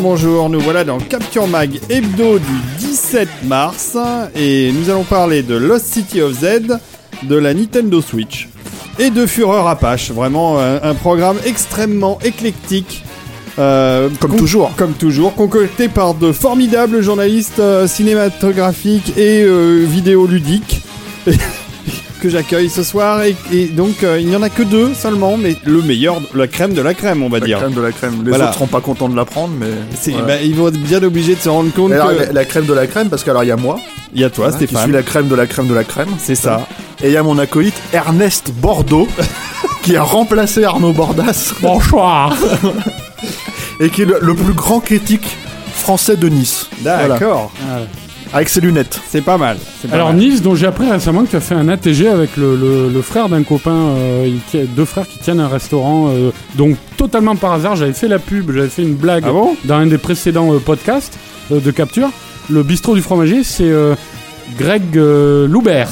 bonjour, nous voilà dans Capture Mag hebdo du 17 mars et nous allons parler de Lost City of Z, de la Nintendo Switch et de Fureur Apache. Vraiment euh, un, programme extrêmement éclectique. euh, Comme toujours. Comme toujours, concocté par de formidables journalistes euh, cinématographiques et euh, vidéoludiques que j'accueille ce soir. Et, et donc, euh, il n'y en a que deux seulement, mais le meilleur, la crème de la crème, on va La dire. crème de la crème. Les Voilà. autres seront pas contents de la prendre, mais. Voilà. bah, ils vont être bien obligés de se rendre compte alors, que la, la crème de la crème, parce qu'alors il y a moi, il y a toi, voilà, qui Stéphane. suis la crème de la crème de la crème. C'est ça. Et il y a mon acolyte Ernest Bordeaux, qui a remplacé Arnaud Bordas. Bonsoir. Et qui est le, le plus grand critique français de Nice. Voilà. D'accord. Avec ses lunettes. C'est pas mal. pas Alors mal. Nice, dont j'ai appris récemment que tu as fait un ATG avec le, le- le frère d'un copain, euh, il deux frères qui tiennent un restaurant. euh, donc totalement par hasard, j'avais fait la pub, j'avais fait une blague Ah bon? dans un des précédents euh, podcasts euh, de capture. Le bistrot du fromager, c'est euh, Greg euh, Loubert.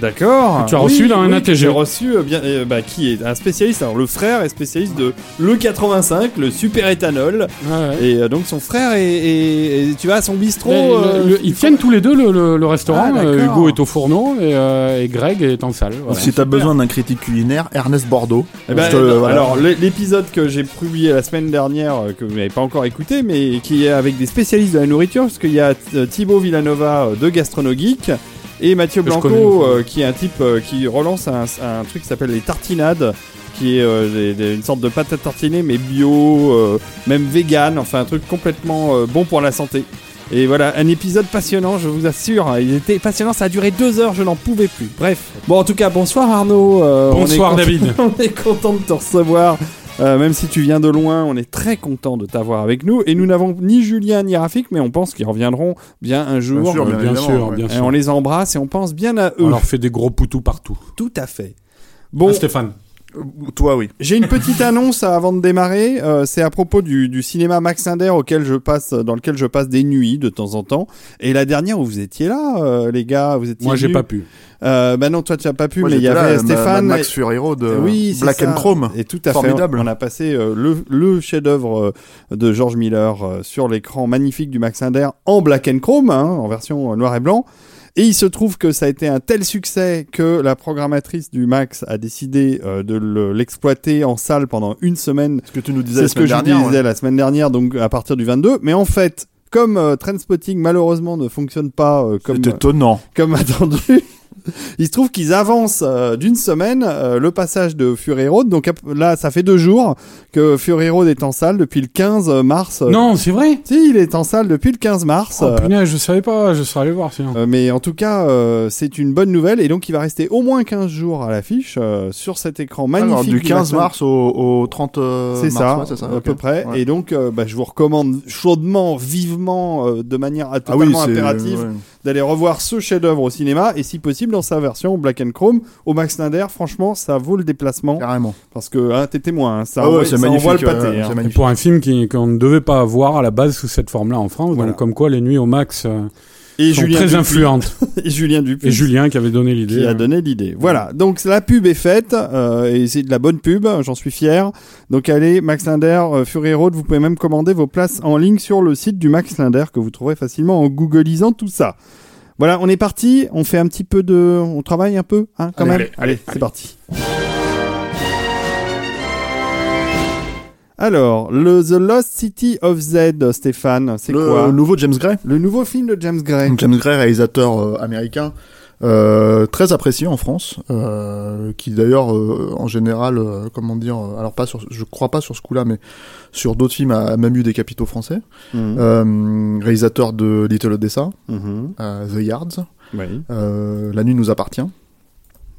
D'accord. Tu as reçu dans un ATG. J'ai reçu, euh, bien, euh, bah, qui est un spécialiste. Alors, le frère est spécialiste de l'E85, le super éthanol. Ouais, ouais. Et euh, donc, son frère est, est- est- tu vois, à son bistrot. Mais le- euh, le- ils tiennent tous les deux le, le- le restaurant. Ah, Euh. Hugo est au fourneau et, euh, et Greg est en salle. voilà. Si t'as besoin d'un critique culinaire, Ernest Bordeaux. Eh ben, Je te- euh, voilà. Alors l'é- l'épisode que j'ai publié la semaine dernière, euh, que vous n'avez pas encore écouté, mais qui est avec des spécialistes de la nourriture, parce qu'il y a euh, Thibaut Villanova euh, de Gastrono Geek et Mathieu Que Blanco, euh, qui est un type euh, qui relance un, un truc qui s'appelle les tartinades, qui est euh, des- une sorte de pâte à tartiner mais bio, même vegan, enfin un truc complètement bon pour la santé. Et voilà, un épisode passionnant, je vous assure. Il était passionnant, ça a duré deux heures, je n'en pouvais plus. Bref. Bon, en tout cas, bonsoir Arnaud. on est Bonsoir, David. on est content de te recevoir. Euh, même si tu viens de loin, on est très content de t'avoir avec nous. Et nous n'avons ni Julien ni Rafik, mais on pense qu'ils reviendront bien un jour. Bien sûr, Euh, bien sûr, ouais. bien Et sûr. on les embrasse et on pense bien à eux. On leur fait des gros poutous partout. Tout à fait. Bon, Ah, Stéphane. Euh, Toi, oui. j'ai une petite annonce avant de démarrer. Euh, c'est à propos du, du cinéma Max Inder auquel je passe, dans lequel je passe des nuits de temps en temps. Et la dernière où vous étiez là, euh, les gars, vous étiez Moi, j'ai pas pu. Euh, bah non, toi tu as pas pu, Moi, mais il y là, avait Ma- Stéphane. Max Road de oui, Black ça. and Chrome. Et tout à Formidable. fait. On a passé euh, le, le chef-d'œuvre euh, de George Miller euh, sur l'écran magnifique du Max Inder en Black and Chrome, hein, en version euh, noir et blanc. Et il se trouve que ça a été un tel succès que la programmatrice du Max a décidé euh, de le- l'exploiter en salle pendant une semaine. Ce que tu nous disais C'est la ce que semaine je dernière. disais ouais. la semaine dernière, donc à partir du 22. Mais en fait, comme euh, Trainspotting malheureusement ne fonctionne pas euh, comme C'est étonnant. comme attendu. Il se trouve qu'ils avancent euh, d'une semaine euh, le passage de Fury Road. Donc là, ça fait deux jours que Fury Road est en salle depuis le 15 mars. Euh, Non, c'est vrai? Si, il est en salle depuis le 15 mars. Oh punaise, je savais pas, je serais allé voir sinon. euh, mais en tout cas, euh, c'est une bonne nouvelle. Et donc, il va rester au moins 15 jours à l'affiche euh, sur cet écran magnifique. Alors, du 15 Maxim- mars au, au 30 euh, C'est mars, ça, ouais, c'est ça, à peu près. Ouais. Et donc, euh, bah, je vous recommande chaudement, vivement, euh, de manière Ah oui, totalement impérative, ouais. d'aller revoir ce chef-d'œuvre au cinéma et si possible dans sa version Black and Chrome au Max Linder. Franchement, ça vaut le déplacement carrément. parce que hein, t'es témoin, hein, ça, Ah ouais, envoie, ça envoie le pâté. euh, hein. pour un film qui- qu'on ne devait pas avoir à la base sous cette forme-là en France, Voilà. donc comme quoi les nuits au max euh, Et sont Julien très Dupuis- influentes. Et Julien Dupuis. Et Julien qui avait donné l'idée. qui a hein. donné l'idée. Voilà, donc la pub est faite euh, et c'est de la bonne pub, j'en suis fier. Donc allez, Max Linder, euh, Fury Road, vous pouvez même commander vos places en ligne sur le site du Max Linder que vous trouverez facilement en googlisant tout ça. Voilà, on est parti, on fait un petit peu de... On travaille un peu, hein, quand Allez, même allez, Allez, c'est parti. Alors, le The Lost City of Z, Stéphane, c'est Le quoi? nouveau James Gray. Le nouveau film de James Gray. James Gray, réalisateur euh, américain, euh, très apprécié en France, euh, qui d'ailleurs euh, en général, euh, comment dire, euh, alors pas sur, je crois pas sur ce coup-là, mais sur d'autres films a même eu des capitaux français. Mhm. Euh, réalisateur de Little Odessa, euh, The Yards, Oui, euh, La nuit nous appartient,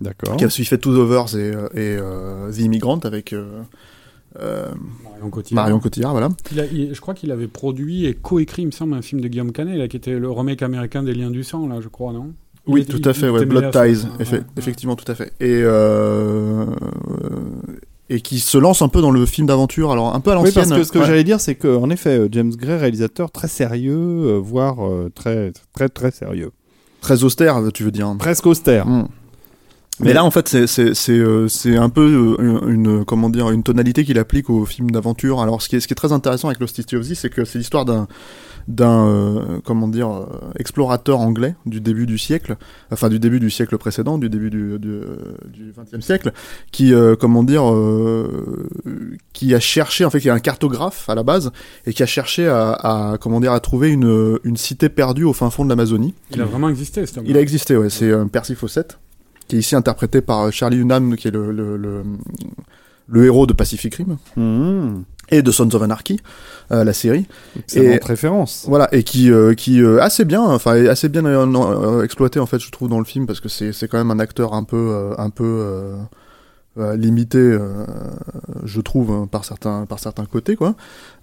d'accord. qui a aussi fait Two Overs et, et The Immigrant avec euh, euh, Marion Cotillard. Marion Cotillard, voilà. Il a- il- je crois qu'il avait produit et coécrit, il me semble, un film de Guillaume Canet, là, qui était le remake américain des Liens du sang, là, je crois, non? Oui, était- tout à fait, ouais, Blood. Ties, Ouais, effe- ouais. effectivement, tout à fait. Et euh, et qui se lance un peu dans le film d'aventure, alors un peu à Oui, l'ancienne. parce que ce que Ouais. j'allais dire, c'est qu'en effet, euh, James Gray, réalisateur très sérieux, euh, voire euh, très, très, très sérieux. très austère, tu veux dire. Presque austère. Mm. Mais, Mais- là, en fait, c'est c'est c'est euh, c'est un peu euh, une, une- comment dire une tonalité qu'il applique au film d'aventure. Alors, ce qui est ce qui est très intéressant avec Lost City of Z, c'est que c'est l'histoire d'un d'un euh, comment dire euh, explorateur anglais du début du siècle, enfin du début du siècle précédent, du début du du, euh, du 20e siècle, qui euh, comment dire euh, qui a cherché en fait qui est un cartographe à la base et qui a cherché à, à comment dire à trouver une une cité perdue au fin fond de l'Amazonie. Il a vraiment existé, cet homme. Il a existé, ouais. C'est euh, Percy Fawcett, qui est ici interprété par euh, Charlie Hunnam, qui est le, le, le, le héros de Pacific Rim Mhm. et de Sons of Anarchy, euh, la série. Excellente Et- référence. Voilà, et qui, euh, qui euh, assez bien, enfin est assez bien exploité en fait, je trouve dans le film parce que c'est c'est quand même un acteur un peu un peu limité, euh, je trouve hein, par certains par certains côtés quoi,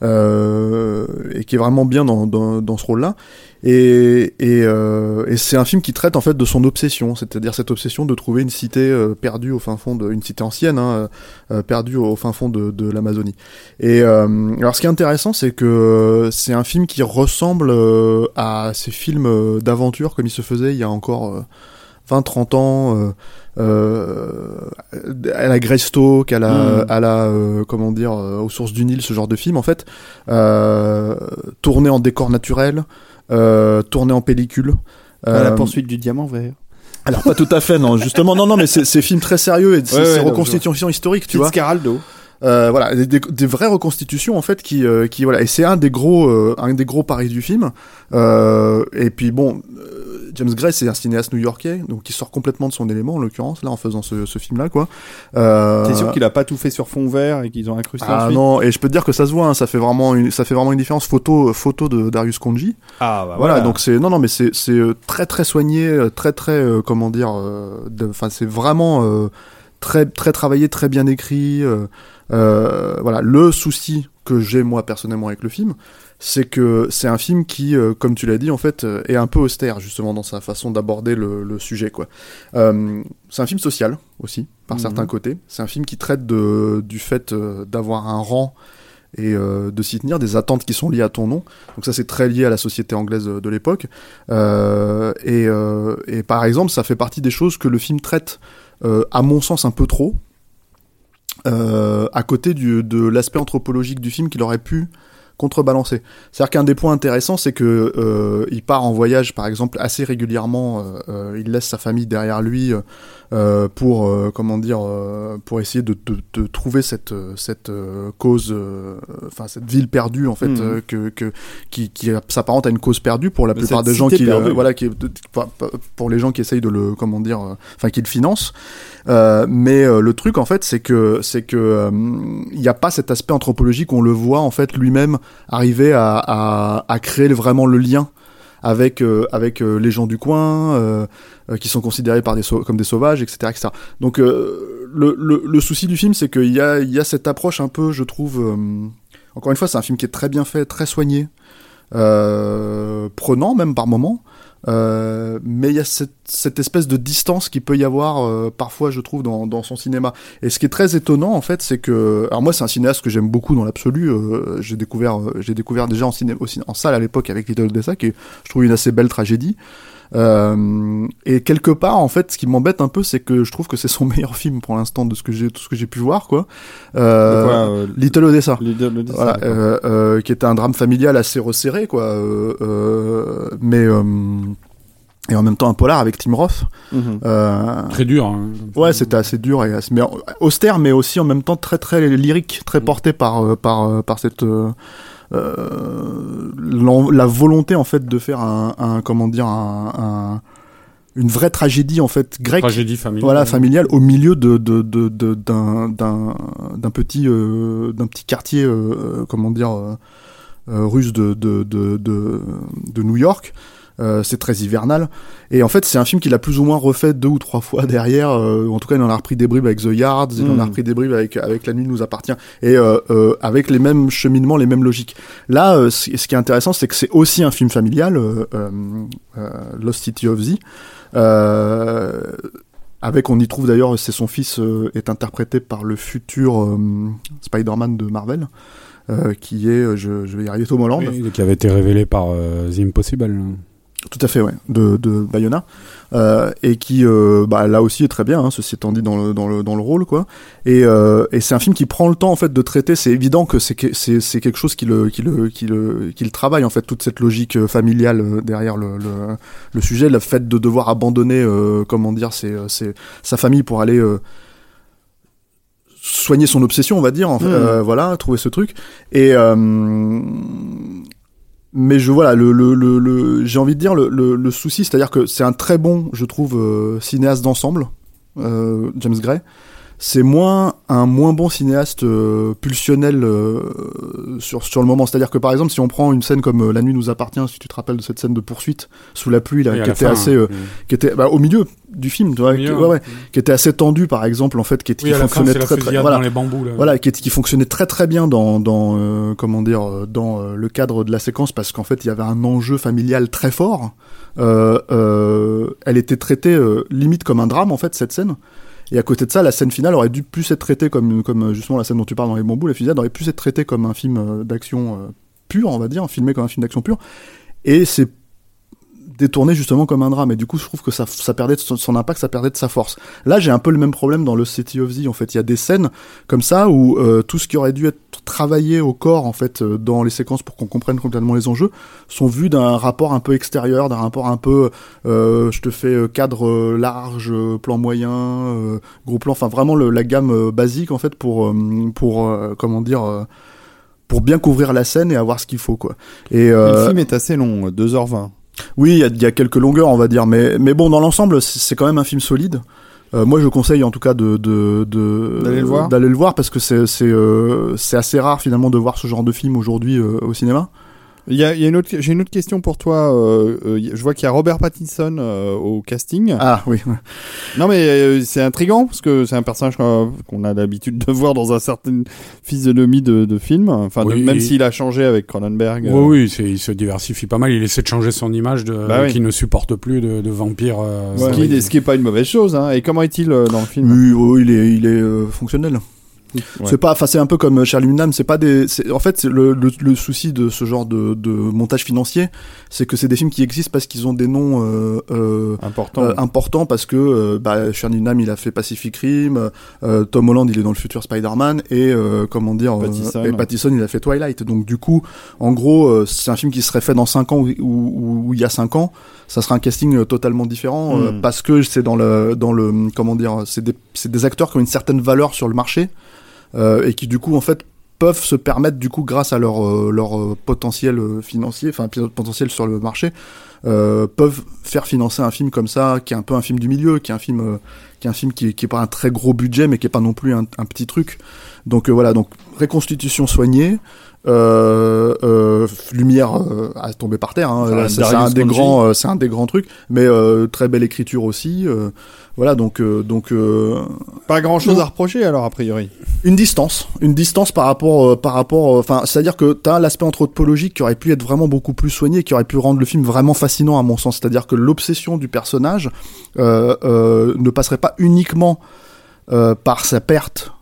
euh, et qui est vraiment bien dans dans, dans ce rôle-là. Et et, euh, et c'est un film qui traite en fait de son obsession, c'est-à-dire cette obsession de trouver une cité euh, perdue au fin fond de une cité ancienne, hein, euh, perdue au fin fond de, de l'Amazonie. Et euh, alors, ce qui est intéressant, c'est que c'est un film qui ressemble euh, à ces films euh, d'aventure comme il se faisait il y a encore euh, 20-30 ans. Euh, euh, à la Greystoke, à la, à la, euh, comment dire, aux sources du Nil, ce genre de film, en fait, tourné en décor naturel, tourné en pellicule. À la poursuite du diamant vert. alors pas tout à fait, non, justement, non, non, mais c'est films très sérieux et c'est Ouais, ouais, reconstitution historique, tu vois. Fitzcarraldo. Euh, voilà, des, des- vraies reconstitutions en fait qui, euh, qui voilà, et c'est un des gros, euh, un des gros paris du film. Euh, et puis bon, euh, James Gray c'est un cinéaste new-yorkais, donc qui sort complètement de son élément en l'occurrence là en faisant ce, ce film là quoi. Euh, T'es sûr qu'il a pas tout fait sur fond vert et qu'ils ont incrusté ah ensuite non, et je peux te dire que ça se voit, hein, ça fait vraiment une, ça fait vraiment une différence. Photo, photo de Darius Konji. Ah bah Voilà, donc c'est non non mais c'est c'est euh, très très soigné, euh, très très euh, comment dire, euh, enfin c'est vraiment euh, très très travaillé, très bien écrit. euh, euh, voilà, le souci que j'ai moi personnellement avec le film, c'est que c'est un film qui, euh, comme tu l'as dit en fait, euh, est un peu austère justement dans sa façon d'aborder le, le sujet quoi. Euh, c'est un film social aussi par Mhm. certains côtés. C'est un film qui traite de du fait d'avoir un rang et de s'y tenir, des attentes qui sont liées à ton nom. Donc ça c'est très lié à la société anglaise de, de l'époque. Et, et par exemple, ça fait partie des choses que le film traite, à mon sens, un peu trop, euh, à côté du, de l'aspect anthropologique du film qu'il aurait pu contrebalancer. C'est-à-dire qu'un des points intéressants, c'est que euh, il part en voyage, par exemple, assez régulièrement. euh, euh, il laisse sa famille derrière lui euh, pour, euh, comment dire, euh, pour essayer de, de, de trouver cette euh, cette euh, cause, euh, enfin cette ville perdue en fait, euh, que, que qui, qui s'apparente à une cause perdue pour la Mais plupart des gens qui, voilà, qui, pour les gens qui essayent de le, comment dire, enfin qui le financent. Euh, mais euh, le truc en fait, c'est que c'est que euh, il n'y a pas cet aspect anthropologique. On le voit en fait lui-même arriver à, à, à créer vraiment le lien avec euh, avec euh, les gens du coin euh, qui sont considérés par des comme des sauvages, etc., etc. Donc le, le, le souci du film, c'est qu'il y a il y a cette approche un peu, je trouve. encore une fois, c'est un film qui est très bien fait, très soigné, prenant même par moments. Euh, mais il y a cette, cette espèce de distance qui peut y avoir euh, parfois, je trouve, dans, dans son cinéma. Et ce qui est très étonnant, en fait, c'est que, alors moi, c'est un cinéaste que j'aime beaucoup dans l'absolu. euh, j'ai découvert, euh, j'ai découvert déjà en ciné, en salle à l'époque avec Little Odessa, qui est, je trouve, une assez belle tragédie. Euh, et quelque part, en fait, ce qui m'embête un peu, c'est que je trouve que c'est son meilleur film pour l'instant de ce que j'ai, tout ce que j'ai pu voir, quoi. Euh, quoi, euh, Little Odessa. Little Odessa, Voilà, euh, euh, qui était un drame familial assez resserré, quoi. euh, euh, mais euh, et en même temps un polar avec Tim Roth. Mhm. Euh, Très dur. hein. Ouais, c'était assez dur et assez, mais austère, mais aussi en même temps très très lyrique, très porté par par par cette la volonté en fait de faire un, un comment dire un, un- une vraie tragédie en fait grecque. Tragédie familiale. Voilà, familiale au milieu de de de de- d'un d'un d'un petit euh, d'un petit quartier euh, euh, comment dire euh, euh, russe de de de, de New York. Euh, c'est très hivernal et en fait c'est un film qu'il a plus ou moins refait deux ou trois fois derrière euh, en tout cas il en a repris des bribes avec The Yards il en a Mm. repris des bribes avec avec La Nuit nous appartient et euh, euh, avec les mêmes cheminements les mêmes logiques là euh, ce qui est intéressant c'est que c'est aussi un film familial euh, euh, euh, Lost City of Z euh, avec, on y trouve d'ailleurs, c'est son fils euh, est interprété par le futur euh, Spider-Man de Marvel, euh, qui est, je, je vais y arriver, Tom Holland. Oui, qui avait été révélé par euh, The Impossible. Tout à fait, ouais, de, de Bayona, euh, et qui, euh, bah, là aussi est très bien, hein, ceci étant dit dans le dans le dans le rôle, quoi. Et, euh, et c'est un film qui prend le temps en fait de traiter. C'est évident que c'est que- c'est c'est quelque chose qui le qui le qui le qui le travaille en fait toute cette logique euh, familiale euh, derrière le, le le sujet, le fait de devoir abandonner, euh, comment dire, c'est c'est sa famille pour aller euh, soigner son obsession, on va dire, en fait, Mm. euh, voilà, trouver ce truc. Et euh, mais je voilà, le, le, le, le- j'ai envie de dire le, le, souci, c'est-à-dire que c'est un très bon, je trouve, euh, cinéaste d'ensemble, euh, James Gray. C'est moins un moins bon cinéaste euh, pulsionnel euh, sur sur le moment. C'est-à-dire que par exemple, si on prend une scène comme euh, La nuit nous appartient, si tu te rappelles de cette scène de poursuite sous la pluie, là, qui la était fin, assez, hein. qui était bah, au milieu du film, tu vois, Au qui, milieu, ouais, ouais, hein. qui était assez tendu, par exemple, en fait, qui, Oui, fin, fonctionnait très très, voilà, dans les bambous. Là. voilà, qui, fonctionnait très très bien dans, dans euh, comment dire, dans le cadre de la séquence parce qu'en fait il y avait un enjeu familial très fort. Euh, euh, elle était traitée euh, limite comme un drame en fait cette scène. Et à côté de ça, la scène finale aurait dû plus être traitée comme, euh, justement la scène dont tu parles dans les bambous, la fusillade aurait pu être traitée comme un film euh, d'action euh, pur, on va dire, filmé comme un film d'action pur. Et c'est détourné justement comme un drame. Et du coup, je trouve que ça, ça perdait de son, impact, ça perdait de sa force. Là, j'ai un peu le même problème dans le City of Z. En fait, il y a des scènes comme ça où euh, tout ce qui aurait dû être travaillé au corps, en fait, euh, dans les séquences pour qu'on comprenne complètement les enjeux, sont vus d'un rapport un peu extérieur, d'un rapport un peu, euh, je te fais euh, cadre euh, large, euh, plan moyen, gros plan, enfin vraiment le, la gamme basique en fait pour pour comment dire. pour bien couvrir la scène et avoir ce qu'il faut quoi. Et Le euh, film est assez long, 2h20. Oui, il y a, il y a quelques longueurs, on va dire, mais, mais bon, dans l'ensemble, c'est quand même un film solide. Euh, moi, je conseille en tout cas de de de- D'aller le voir d'aller le voir parce que c'est c'est euh, c'est assez rare finalement de voir ce genre de film aujourd'hui euh, au cinéma. Il y a, il y a une autre, j'ai une autre question pour toi. euh, euh, je vois qu'il y a Robert Pattinson euh, au casting. Ah oui, Non mais euh, c'est intriguant parce que c'est un personnage euh, qu'on a l'habitude de voir dans un certain physionomie de, de film. Enfin, de- même s'il a changé avec Cronenberg. euh, Oui, oui, c'est- il se diversifie pas mal. Il essaie de changer son image de, Bah oui. qui ne supporte plus de, de vampire. euh, Ce, qui, ce qui est pas une mauvaise chose. Hein. Et comment est-il euh, dans le film? Oui, oui, il est il est euh, fonctionnel. Ouais. C'est pas, enfin c'est un peu comme Charlie Hunnam, c'est pas des, c'est- en fait le, le, le souci de ce genre de, de montage financier, c'est que c'est des films qui existent parce qu'ils ont des noms euh, euh, Important. euh, important parce que euh, bah, Charlie Hunnam il a fait Pacific Rim, euh, Tom Holland il est dans le futur Spider-Man et euh, comment dire euh, Pattinson. et Pattinson il a fait Twilight. Donc du coup, en gros, euh, c'est un film qui serait fait dans 5 ans ou, ou, ou il y a 5 ans, ça serait un casting euh, totalement différent euh, Mm. parce que c'est dans le dans le comment dire, c'est des c'est des acteurs qui ont une certaine valeur sur le marché euh, et qui du coup en fait peuvent se permettre du coup grâce à leur euh, leur euh, potentiel euh, financier, enfin potentiel sur le marché, euh, peuvent faire financer un film comme ça, qui est un peu un film du milieu, qui est un film euh, qui est un film qui, qui pas un très gros budget, mais qui est pas non plus un, un petit truc. Donc euh, voilà, donc reconstitution soignée, euh, euh, lumière euh, à tomber par terre. Hein, Enfin, Là, c'est c'est un des grands, euh, c'est un des grands trucs, mais euh, très belle écriture aussi. euh, voilà, donc euh, donc euh, Pas grand chose non. à reprocher alors a priori. une distance, une distance par rapport, euh, par rapport, euh, enfin, c'est-à-dire que t'as l'aspect anthropologique qui aurait pu être vraiment beaucoup plus soigné, qui aurait pu rendre le film vraiment fascinant à mon sens. C'est-à-dire que l'obsession du personnage euh, euh, ne passerait pas uniquement euh, par sa perte,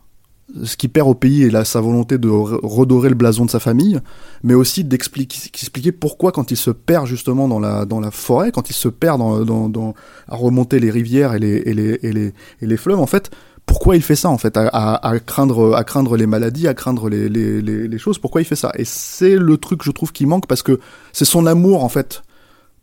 ce qui perd au pays et là, sa volonté de re- redorer le blason de sa famille, mais aussi d'expliquer expliquer pourquoi quand il se perd justement dans la dans la forêt, quand il se perd dans, à remonter les rivières et les et les et les, et les fleuves en fait pourquoi il fait ça en fait à, à, à craindre à craindre les maladies à craindre les, les, les, les choses pourquoi il fait ça? Et c'est le truc je trouve qui manque parce que c'est son amour en fait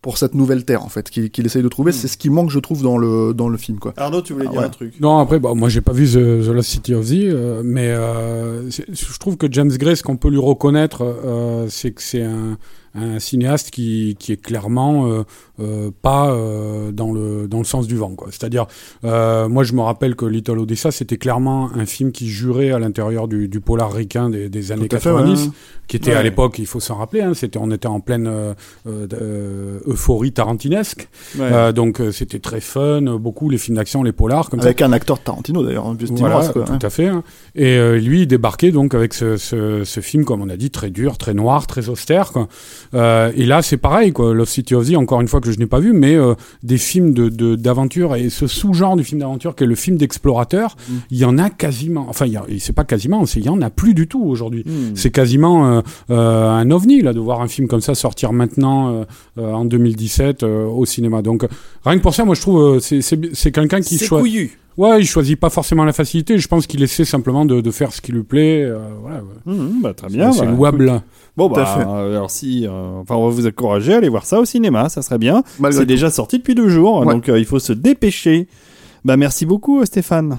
pour cette nouvelle terre en fait qu'il qu'il essaye de trouver. Hmm. C'est ce qui manque, je trouve, dans le dans le film quoi. Arnaud, tu voulais Ah dire ouais. un truc? Non, après, bah, moi j'ai pas vu The, The Lost City of Z, euh, mais euh, je trouve que James Gray, ce qu'on peut lui reconnaître, euh, c'est que c'est un, un cinéaste qui, qui est clairement euh, euh, pas euh, dans, le, dans le sens du vent. quoi. C'est-à-dire, euh, moi je me rappelle que Little Odessa, c'était clairement un film qui jurait à l'intérieur du, du polar ricain des, des années Tout à fait, 90, ouais. qui était Ouais. à l'époque, il faut s'en rappeler, hein, c'était, on était en pleine euh, euh, euphorie tarantinesque, Ouais. Euh, donc euh, c'était très fun, beaucoup les films d'action, les polars, comme ça. Avec un acteur de Tarantino d'ailleurs, Steve Voilà, Ross, quoi, tout hein. à fait. hein. Et euh, lui, il débarquait donc avec ce, ce, ce film, comme on a dit, très dur, très noir, très austère. Quoi. Euh, et là, c'est pareil, quoi. Lost City of Z, encore une fois que je n'ai pas vu, mais euh, des films de de- d'aventure et ce sous-genre du film d'aventure qui est le film d'explorateur, Mm. il y en a quasiment. Enfin, c'est pas quasiment, il y en a plus du tout aujourd'hui. Hmm. C'est quasiment euh, un ovni là de voir un film comme ça sortir maintenant en 2017 euh, au cinéma. Donc rien que pour ça, moi je trouve c'est quelqu'un qui choisit. Ouais, il choisit pas forcément la facilité. Je pense qu'il essaie simplement de, de faire ce qui lui plaît. euh, voilà, ouais. Hmm, bah, très bien. c'est bah, louable. Bon, bah, euh, alors si, euh, enfin, on va vous encourager à aller voir ça au cinéma, ça serait bien. C'est déjà sorti depuis deux jours, Ouais. donc euh, il faut se dépêcher. Bah, merci beaucoup, Stéphane.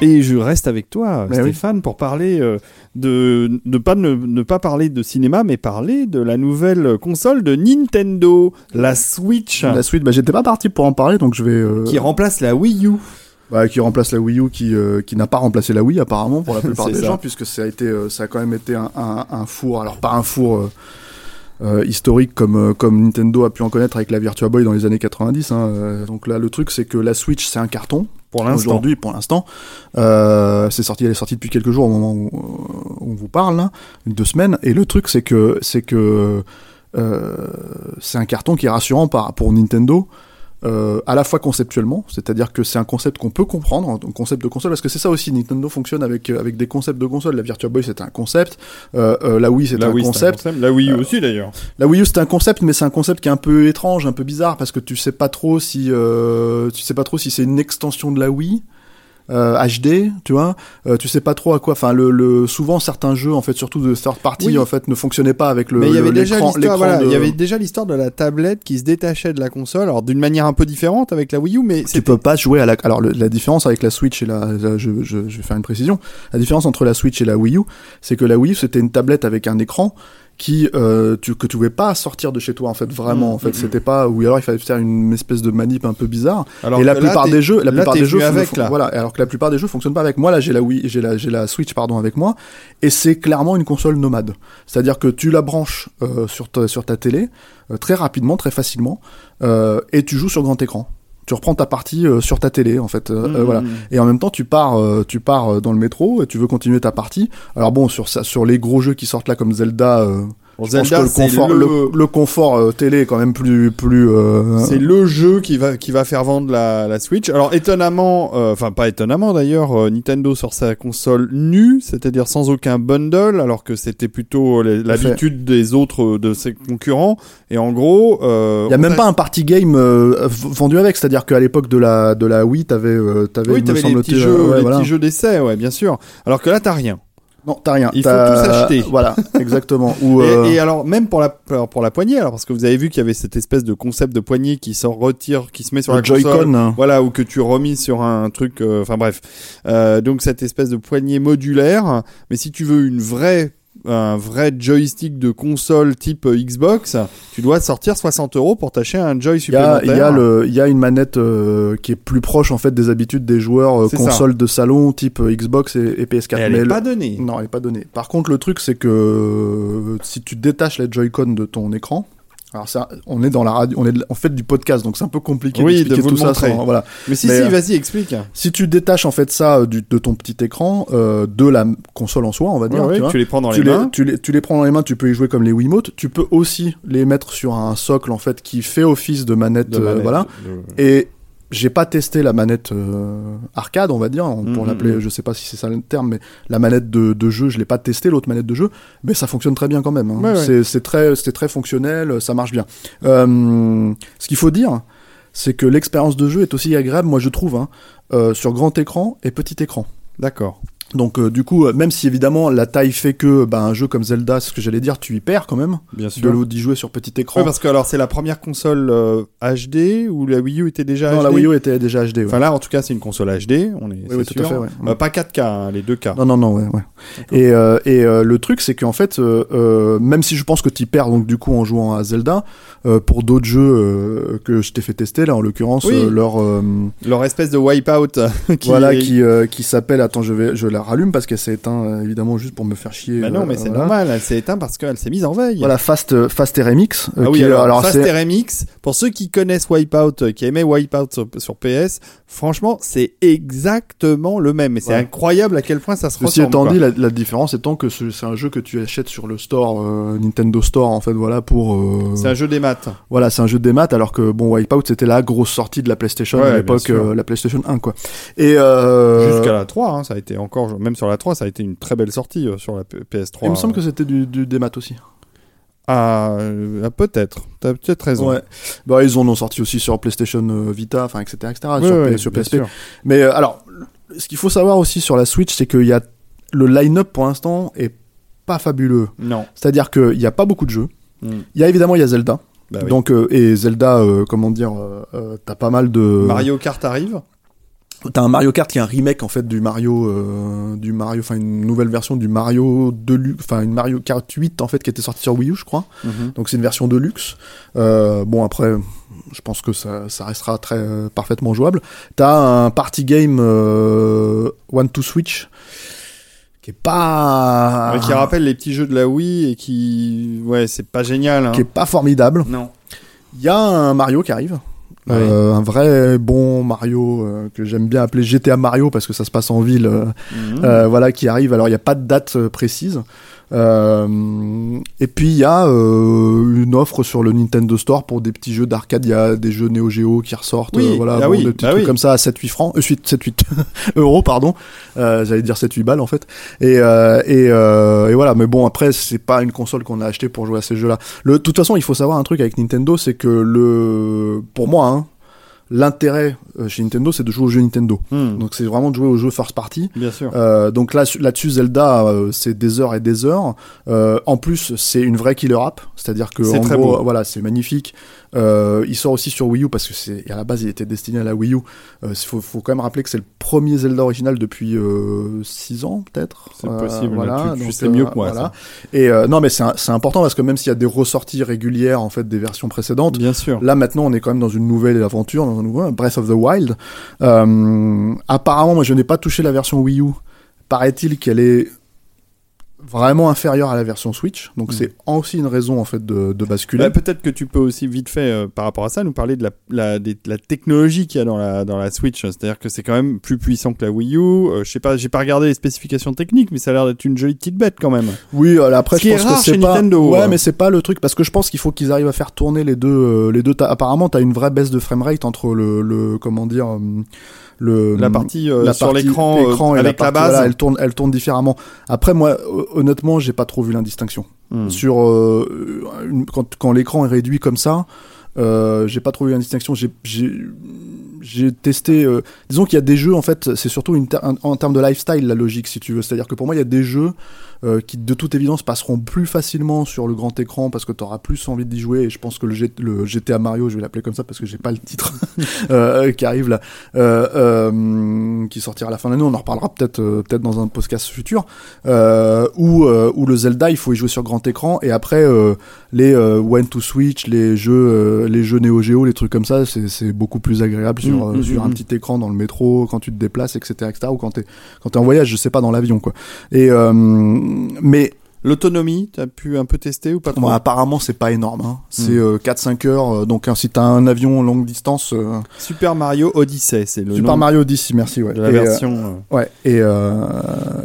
Et je reste avec toi, Mais oui. Stéphane, pour parler de ne pas ne, ne pas parler de cinéma, mais parler de la nouvelle console de Nintendo, la Switch, La suite, bah, j'étais pas parti pour en parler, donc je vais. qui remplace la Wii U. bah, qui remplace la Wii U, qui euh, qui n'a pas remplacé la Wii apparemment pour la plupart des ça. gens, puisque ça a été, euh, ça a quand même été un, un, un four. Alors pas un four. euh, historique comme comme Nintendo a pu en connaître avec la Virtua Boy dans les années 90 hein, donc là le truc c'est que la Switch c'est un carton Pour l'instant. aujourd'hui pour l'instant c'est sorti elle est sortie depuis quelques jours au moment où, où on vous parle là, deux semaines et le truc c'est que c'est que c'est un carton qui est rassurant par, pour Nintendo euh, à la fois conceptuellement, c'est-à-dire que c'est un concept qu'on peut comprendre, un concept de console, parce que c'est ça aussi, Nintendo fonctionne avec, euh, avec des concepts de console. La Virtua Boy c'était un concept, euh, euh, la Wii c'était un c'est concept, La Wii U aussi d'ailleurs. la Wii U c'est un concept, mais c'est un concept qui est un peu étrange, un peu bizarre, parce que tu sais pas trop si euh, tu sais pas trop si c'est une extension de la Wii. Euh, HD, tu vois, euh, tu sais pas trop à quoi. Enfin, le, le souvent certains jeux, en fait, surtout de third party, Oui. en fait, ne fonctionnaient pas avec le. Mais il y avait déjà l'histoire, voilà, de- il y avait déjà l'histoire de la tablette qui se détachait de la console, alors d'une manière un peu différente avec la Wii U, mais Tu peux pas jouer à la. Alors le- la différence avec la Switch et la, la- je, je, je vais faire une précision. La différence entre la Switch et la Wii U, c'est que la Wii U c'était une tablette avec un écran qui euh, tu, que tu pouvais pas sortir de chez toi en fait vraiment Mmh, en fait. mmh, c'était pas ou alors il fallait faire une espèce de manip un peu bizarre. Alors et la plupart des jeux la là, plupart des jeux avec là. voilà alors que la plupart des jeux fonctionnent pas avec moi. Là j'ai la Wii j'ai la j'ai la Switch pardon avec moi. Et c'est clairement une console nomade. C'est-à-dire que tu la branches euh, sur ta sur ta télé euh, très rapidement très facilement euh, et tu joues sur grand écran tu reprends ta partie euh, sur ta télé en fait euh, Mmh, euh, voilà mmh. et en même temps tu pars euh, tu pars euh, dans le métro et tu veux continuer ta partie alors bon sur ça sur les gros jeux qui sortent là comme Zelda euh, Bon, Zelda, le confort le, le, le confort euh, télé est quand même plus plus euh, c'est le jeu qui va qui va faire vendre la, la Switch. Alors étonnamment, euh, enfin pas étonnamment d'ailleurs, euh, Nintendo sort sa console nue, c'est-à-dire sans aucun bundle, alors que c'était plutôt l'habitude des autres de ses concurrents. Et en gros, euh, il y a même pas un party game vendu avec c'est-à-dire qu'à l'époque de la de la Wii t'avais euh, Oui, me t'avais les petits jeux, ouais, les voilà. petits jeux d'essai, ouais, bien sûr. Alors que là, t'as rien. Non t'as rien Il faut tout s'acheter. voilà exactement ou Et, euh, et alors même pour la pour la poignée, alors parce que vous avez vu qu'il y avait cette espèce de concept de poignée qui sort retire, qui se met sur le la. Joy-Con hein. Voilà, ou que tu remis sur un truc, euh, enfin bref. Euh, donc cette espèce de poignée modulaire. Mais si tu veux une vraie, un vrai joystick de console type euh, Xbox, tu dois sortir 60 euros pour t'acheter un joy Il y a, supplémentaire. il y a le, il y a une manette euh, qui est plus proche en fait des habitudes des joueurs euh, ça. console de salon type euh, Xbox et, et PS4. Et elle Mais est le- pas donnée. Non, elle est pas donnée. Par contre, le truc c'est que euh, si tu détaches la Joy-Con de ton écran, alors ça, on est dans la radio, on est en fait du podcast, donc c'est un peu compliqué Oui, d'expliquer de vous tout le ça. sans- voilà. Mais si, Mais, si, euh, vas-y, explique. Si tu détaches en fait ça euh, du, de ton petit écran, euh, de la console en soi, on va dire, Ouais, ouais, tu vois, tu les prends dans tu les mains. tu, les, tu les prends dans les mains, tu peux y jouer comme les Wiimote. Tu peux aussi les mettre sur un socle en fait qui fait office de manette, de euh, voilà. De- Et j'ai pas testé la manette euh, arcade, on va dire, on- pour Mhm, l'appeler, je sais pas si c'est ça le terme, mais la manette de, de jeu, je l'ai pas testé, l'autre manette de jeu, mais ça fonctionne très bien quand même. hein. Ouais, ouais. C'est- très, c'est très fonctionnel, ça marche bien. Euh, ce qu'il faut dire, c'est que l'expérience de jeu est aussi agréable, moi je trouve, hein, euh, sur grand écran et petit écran. D'accord. Donc euh, du coup, euh, même si évidemment la taille fait que bah, un jeu comme Zelda, c'est ce que j'allais dire, tu y perds quand même Bien de l'eau d'y jouer sur petit écran. Ouais, parce que alors c'est la première console euh, HD ou la Wii U était déjà non, HD la Wii U était déjà HD. ouais. Enfin là, en tout cas, c'est une console HD. On est, oui, tout à sûr. fait, ouais. Euh, pas 4K, hein, les 2K. Non, non, non, ouais, ouais. Et, euh, et euh, le truc, c'est qu'en fait, euh, euh, même si je pense que tu perds donc du coup en jouant à Zelda, euh, pour d'autres jeux euh, que je t'ai fait tester là, en l'occurrence, Oui. euh, leur euh, Leur espèce de wipeout qui voilà est- qui euh, qui s'appelle, attends, je vais, je la rallume parce qu'elle s'est éteinte euh, évidemment juste pour me faire chier. Bah non, euh, mais c'est voilà. normal. Elle s'est éteinte parce qu'elle s'est mise en veille. Voilà, Fast euh, Fast RMX. Ah oui, alors, alors Fast RMX, pour ceux qui connaissent Wipeout, qui aimaient Wipeout sur, sur PS, franchement, c'est exactement le même. Et c'est Ouais. incroyable à quel point ça se Ceci ressemble. étant dit, la, la différence étant que ce- c'est un jeu que tu achètes sur le store euh, Nintendo Store en fait, voilà pour. euh, C'est un jeu des maths. Voilà, c'est un jeu des maths, alors que bon, Wipeout c'était la grosse sortie de la PlayStation Ouais, à l'époque, euh, la PlayStation 1 quoi. Et Jusqu'à la 3, hein, ça a été encore, même sur la 3, ça a été une très belle sortie euh, sur la P- PS3. il me semble que c'était du, du des maths aussi. Ah, euh, peut-être. T'as peut-être raison. Ouais. Bah ils en ont sorti aussi sur PlayStation euh, Vita, enfin etc etc. Ouais, sur, ouais, sur bien PSP. sûr. Mais euh, alors, ce qu'il faut savoir aussi sur la Switch, c'est qu'il y a le line-up pour l'instant est pas fabuleux. Non. C'est-à-dire qu'il n'y a pas beaucoup de jeux. Hmm. Il y a évidemment il y a Zelda. Bah oui. Donc euh, et Zelda, euh, comment dire, euh, euh, t'as pas mal de Mario Kart arrive. T'as un Mario Kart qui est un remake en fait du Mario, euh, du Mario, enfin une nouvelle version du Mario Deluxe, enfin une Mario Kart 8 en fait qui était sortie sur Wii U, je crois. Donc c'est une version de luxe. Euh, bon après, je pense que ça, ça restera très euh, parfaitement jouable. T'as un party game One to Switch qui est pas, Ouais, qui rappelle les petits jeux de la Wii et qui. Ouais, c'est pas génial. Hein. qui est pas formidable. Non. Il y a un Mario qui arrive. Ouais. Euh, un vrai bon Mario euh, que j'aime bien appeler GTA Mario parce que ça se passe en ville euh, Mhm. Voilà qui arrive alors il n'y a pas de date précise Euh, et puis il y a euh, une offre sur le Nintendo Store pour des petits jeux d'arcade. Il y a des jeux Neo Geo qui ressortent Oui, euh, voilà ah bon, oui, des petits bah trucs oui. comme ça à 7 8 francs euh, 7 7 8 euros pardon. Euh, j'allais dire 7 8 balles en fait. Et euh, et, euh, et voilà. Mais bon après c'est pas une console qu'on a acheté pour jouer à ces jeux là le de toute façon il faut savoir un truc avec Nintendo c'est que le pour moi hein, l'intérêt euh, chez Nintendo c'est de jouer aux jeux Nintendo Hmm. donc c'est vraiment de jouer aux jeux first party Bien sûr. euh, donc là, là-dessus, Zelda, euh, c'est des heures et des heures. Euh, en plus, c'est une vraie killer app, c'est-à-dire que en gros, beau. voilà, c'est magnifique. Euh, il sort aussi sur Wii U parce que c'est à la base, il était destiné à la Wii U. Il faut, faut quand même rappeler que c'est le premier Zelda original depuis 6 ans, peut-être. C'est Euh, possible, voilà, tu- tu donc, sais mieux que moi, voilà. Et euh, non, mais c'est important parce que même s'il y a des ressorties régulières en fait des versions précédentes, Bien sûr. Là maintenant, on est quand même dans une nouvelle aventure, dans un nouveau Breath of the Wild. Euh, apparemment, moi, je n'ai pas touché la version Wii U. Paraît-il qu'elle est vraiment inférieure à la version Switch, donc Mm. c'est aussi une raison en fait de, de basculer. Bah, Peut-être que tu peux aussi vite fait euh, par rapport à ça nous parler de la, la, des- de la technologie qu'il y a dans la, dans la Switch. C'est-à-dire que c'est quand même plus puissant que la Wii U. Euh, je sais pas, j'ai pas regardé les spécifications techniques, mais ça a l'air d'être une jolie petite bête quand même. Oui, alors après, Ce je pense que c'est pas. Nintendo, ouais, hein. mais c'est pas le truc parce que je pense qu'il faut qu'ils arrivent à faire tourner les deux. euh, les deux. t'as- Apparemment, t'as une vraie baisse de framerate entre le, le comment dire, euh, le La partie euh, la sur l'écran euh, avec la, partie, base. voilà, elle tourne, elle tourne différemment. Après, moi, hon- honnêtement, j'ai pas trop vu l'indistinction Hmm. sur euh, une- quand, quand l'écran est réduit comme ça. J'ai pas trop vu l'indistinction. J'ai j'ai testé. disons qu'il y a des jeux en fait, c'est surtout une ter- en, en termes de lifestyle la logique si tu veux. C'est-à-dire que pour moi, il y a des jeux euh, qui de toute évidence passeront plus facilement sur le grand écran parce que tu auras plus envie d'y jouer. Et je pense que le, G- le GTA Mario, je vais l'appeler comme ça parce que j'ai pas le titre euh, qui arrive là, euh, euh, qui sortira à la fin de l'année. On en reparlera peut-être euh, peut-être dans un podcast futur. Euh, où euh, où le Zelda, il faut y jouer sur grand écran et après euh, les euh, One to Switch, les jeux euh, les jeux Neo Geo, les trucs comme ça, c'est c'est beaucoup plus agréable sur Mm, euh, mm, sur mm, un mm. petit écran dans le métro quand tu te déplaces, etc., etc. Ou quand t'es quand t'es en voyage, je sais pas dans l'avion quoi. Et euh, mais L'autonomie, t'as pu un peu tester ou pas trop? Bon, apparemment, c'est pas énorme. Hein. C'est Hmm. euh, 4-5 heures. euh, donc, hein, si t'as un avion longue distance, euh, Super Mario Odyssey, c'est le Super nom Mario Odyssey, merci. Ouais. de la Et, euh, version. euh, ouais. Et euh,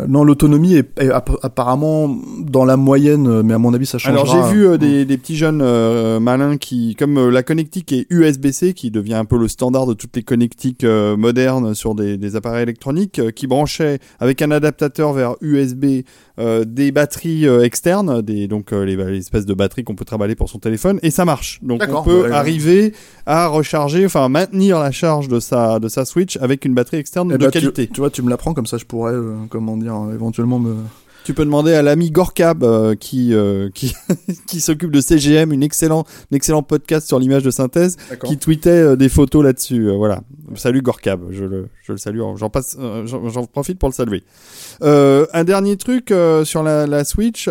non, l'autonomie est, est app- apparemment dans la moyenne, euh, mais à mon avis, ça changera. Alors j'ai vu euh, des, des petits jeunes euh, malins qui, comme euh, la connectique est USB-C, qui devient un peu le standard de toutes les connectiques euh, modernes sur des, des appareils électroniques, euh, qui branchaient avec un adaptateur vers USB euh, des batteries euh, externes, des, donc euh, les, les espèces de batteries qu'on peut travailler pour son téléphone, et ça marche. Donc on peut ouais, ouais. arriver à recharger, enfin maintenir la charge de sa, de sa Switch avec une batterie externe Eh de tu- qualité. Tu, vois, tu me l'apprends comme ça, je pourrais, euh, comment dire, éventuellement me. Tu peux demander à l'ami Gorkab euh, qui, euh, qui, qui s'occupe de CGM, une excellent, un excellent podcast sur l'image de synthèse, qui tweetait euh, des photos là-dessus. voilà. Salut Gorkab, je le, je le salue. J'en passe, j'en profite pour le saluer. Un dernier truc sur la, la Switch,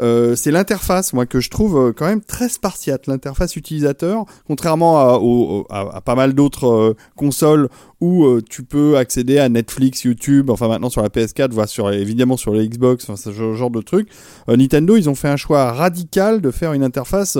euh, c'est l'interface, moi que je trouve euh, quand même très spartiate. L'interface utilisateur, contrairement à, pas mal d'autres euh, consoles où tu peux accéder à Netflix, YouTube, enfin maintenant sur la PS4, voire sur évidemment sur la Xbox, enfin ce genre de trucs. Euh, Nintendo, ils ont fait un choix radical de faire une interface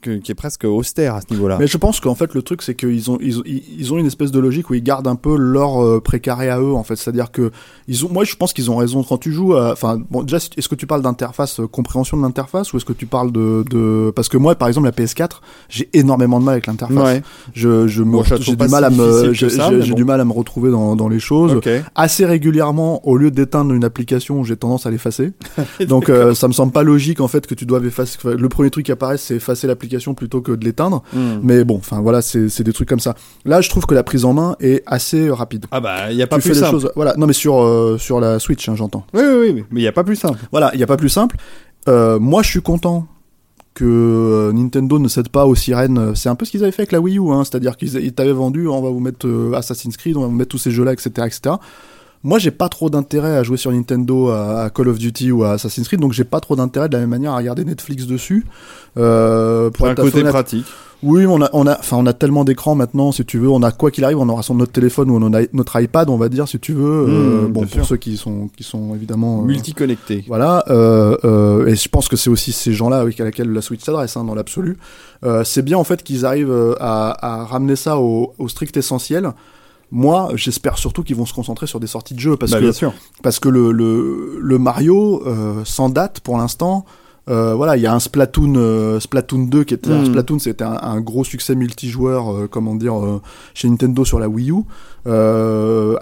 que- qui est presque austère à ce niveau-là. Mais je pense qu'en fait le truc c'est qu'ils ont ils, ont ils ont une espèce de logique où ils gardent un peu leur euh, précaré à eux en fait, c'est-à-dire que ils ont moi je pense qu'ils ont raison quand tu joues enfin bon déjà est-ce que tu parles d'interface euh, compréhension de l'interface ou est-ce que tu parles de de parce que moi par exemple la PS4, j'ai énormément de mal avec l'interface. Ouais. Je je Bon, j'ai du mal à me j'ai bon. du mal à me retrouver dans dans les choses. Ok. Assez régulièrement, au lieu d'éteindre une application, j'ai tendance à l'effacer. Donc euh, ça me semble pas logique en fait que tu doives effacer. Le premier truc qui apparaît, c'est effacer l'application plutôt que de l'éteindre. Hmm. Mais bon, enfin voilà, c'est des trucs comme ça. Là, je trouve que la prise en main est assez rapide. Ah bah il y a pas tu plus fais simple. choses. Voilà, non mais sur euh, sur la Switch, hein, j'entends. Oui oui oui, mais il y a pas plus simple. Voilà, il y a pas plus simple. Euh, moi, je suis content que euh, Nintendo ne cède pas aux sirènes. C'est un peu ce qu'ils avaient fait avec la Wii U, hein, c'est-à-dire qu'ils ils t'avaient vendu, on va vous mettre Assassin's Creed, on va vous mettre tous ces jeux-là, etc., etc. Moi, j'ai pas trop d'intérêt à jouer sur Nintendo à, à Call of Duty ou à Assassin's Creed, donc j'ai pas trop d'intérêt de la même manière à regarder Netflix dessus. Euh, pour un côté honnête. pratique. Oui, on a, on a, enfin, on a tellement d'écrans maintenant, si tu veux, on a quoi qu'il arrive, on aura sur notre téléphone ou on a notre iPad, on va dire, si tu veux. euh, Mmh, bon, pour sûr. ceux qui sont, qui sont évidemment. euh, Multiconnecté. voilà, euh, euh, et je pense que c'est aussi ces gens-là avec à laquelle la Switch s'adresse, hein, dans l'absolu. Euh, c'est bien en fait qu'ils arrivent à, à ramener ça au, au strict essentiel. Moi, j'espère surtout qu'ils vont se concentrer sur des sorties de jeux parce Bah, que bien sûr. parce que le le, le Mario euh, sans date pour l'instant. Euh, voilà, il y a un Splatoon, euh, Splatoon 2 qui était un Mhm. Splatoon, c'était un, un gros succès multijoueur, euh, comment dire, chez Nintendo sur la Wii U,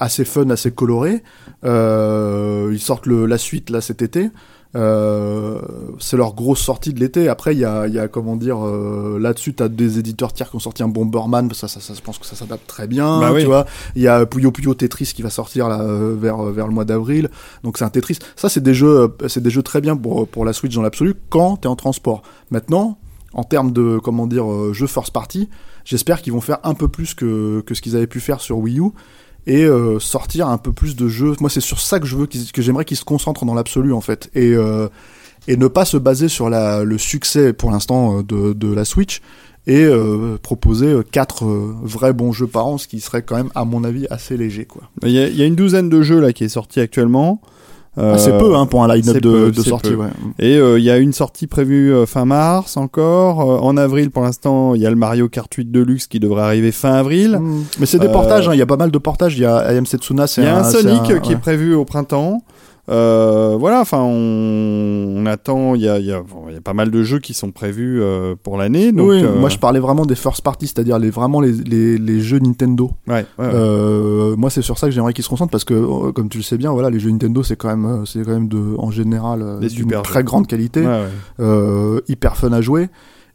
assez fun, assez coloré. Ils sortent le, la suite là cet été. Euh, c'est leur grosse sortie de l'été. Après, il y a, il y a comment dire, euh, là-dessus, t'as des éditeurs tiers qui ont sorti un Bomberman. Ça, ça, ça, je pense que ça s'adapte très bien. Bah oui. tu vois, il y a Puyo Puyo Tetris qui va sortir là euh, vers vers le mois d'avril. Donc c'est un Tetris. Ça, c'est des jeux, euh, c'est des jeux très bien pour pour la Switch dans l'absolu quand t'es en transport. Maintenant, en termes de comment dire euh, jeux first party, j'espère qu'ils vont faire un peu plus que que ce qu'ils avaient pu faire sur Wii U et euh, sortir un peu plus de jeux. Moi, c'est sur ça que je veux que j'aimerais qu'ils se concentrent dans l'absolu en fait et euh, et ne pas se baser sur la, le succès pour l'instant euh, de, de la Switch et proposer quatre vrais bons jeux par an, ce qui serait quand même à mon avis assez léger quoi. Il y, a, il y a une douzaine de jeux là qui est sorti actuellement. Ah, c'est Euh, peu hein, pour un line-up de, sortie. Ouais. Et euh, il y a une sortie prévue euh, fin mars encore. Euh, en avril, pour l'instant, il y a le Mario Kart 8 Deluxe qui devrait arriver fin avril. Mm. Mais c'est des Euh, portages, hein, il y a pas mal de portages. Il y a Ayam Setsuna, c'est Il y a un Sonic un- qui est prévu au printemps. Euh, voilà, enfin, on, on attend. Il y y, a, bon, il y a pas mal de jeux qui sont prévus euh, pour l'année. Donc, oui, euh, moi je parlais vraiment des first party, c'est-à-dire les, vraiment les, les, les jeux Nintendo. ouais, ouais, ouais. Moi c'est sur ça que j'aimerais qu'ils se concentrent parce que euh, comme tu le sais bien, voilà, les jeux Nintendo c'est quand même c'est quand même de en général Des d'une très jeux. grande qualité, hyper fun à jouer.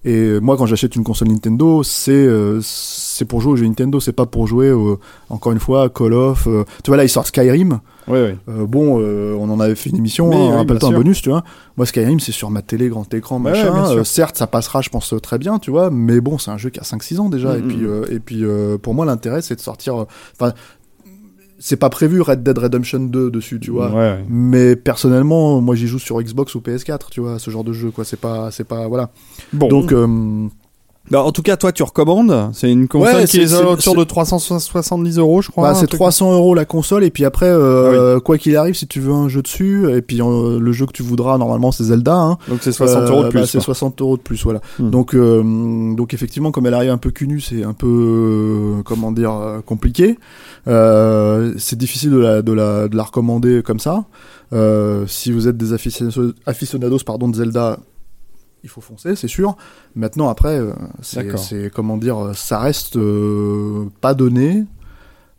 Et moi quand j'achète une console Nintendo, c'est euh, c'est pour jouer aux jeux Nintendo, c'est pas pour jouer au- encore une fois Call of. euh, tu vois là ils sortent Skyrim. Ouais, ouais. Euh, bon, euh, on en avait fait une émission, Oui, hein, oui, rappelle-toi bien un bonus, tu vois. Moi, Skyrim, c'est sur ma télé, grand écran, machin. ouais. Euh, certes, ça passera, je pense, euh, très bien, tu vois. Mais bon, c'est un jeu qui a 5-6 ans déjà. Mm, et puis, mm. euh, et puis euh, pour moi, l'intérêt, c'est de sortir. euh, Enfin, c'est pas prévu Red Dead Redemption 2 dessus, tu vois. Ouais, ouais. Mais personnellement, moi, j'y joue sur Xbox ou PS4, tu vois, ce genre de jeu, quoi. C'est pas, c'est pas, voilà. Bon, Donc, euh, Bah, en tout cas, toi, tu recommandes. C'est une console Ouais, qui est c'est- autour de 370 euros, je crois. bah, c'est truc- 300 euros la console et puis après euh, Ah quoi qu'il arrive si tu veux un jeu dessus et puis euh, le jeu que tu voudras normalement c'est Zelda hein, Donc c'est 60 euros de Euh, plus. bah, c'est quoi. 60 euros de plus, voilà. Hmm. Donc, euh, donc effectivement, comme elle arrive un peu cul nu, c'est un peu, comment dire, compliqué. C'est difficile de la, de la, de la recommander comme ça. Si vous êtes des aficionados, aficionados pardon, de Zelda, il faut foncer, c'est sûr. Maintenant, après, euh, c'est, comment dire, ça reste euh, pas donné.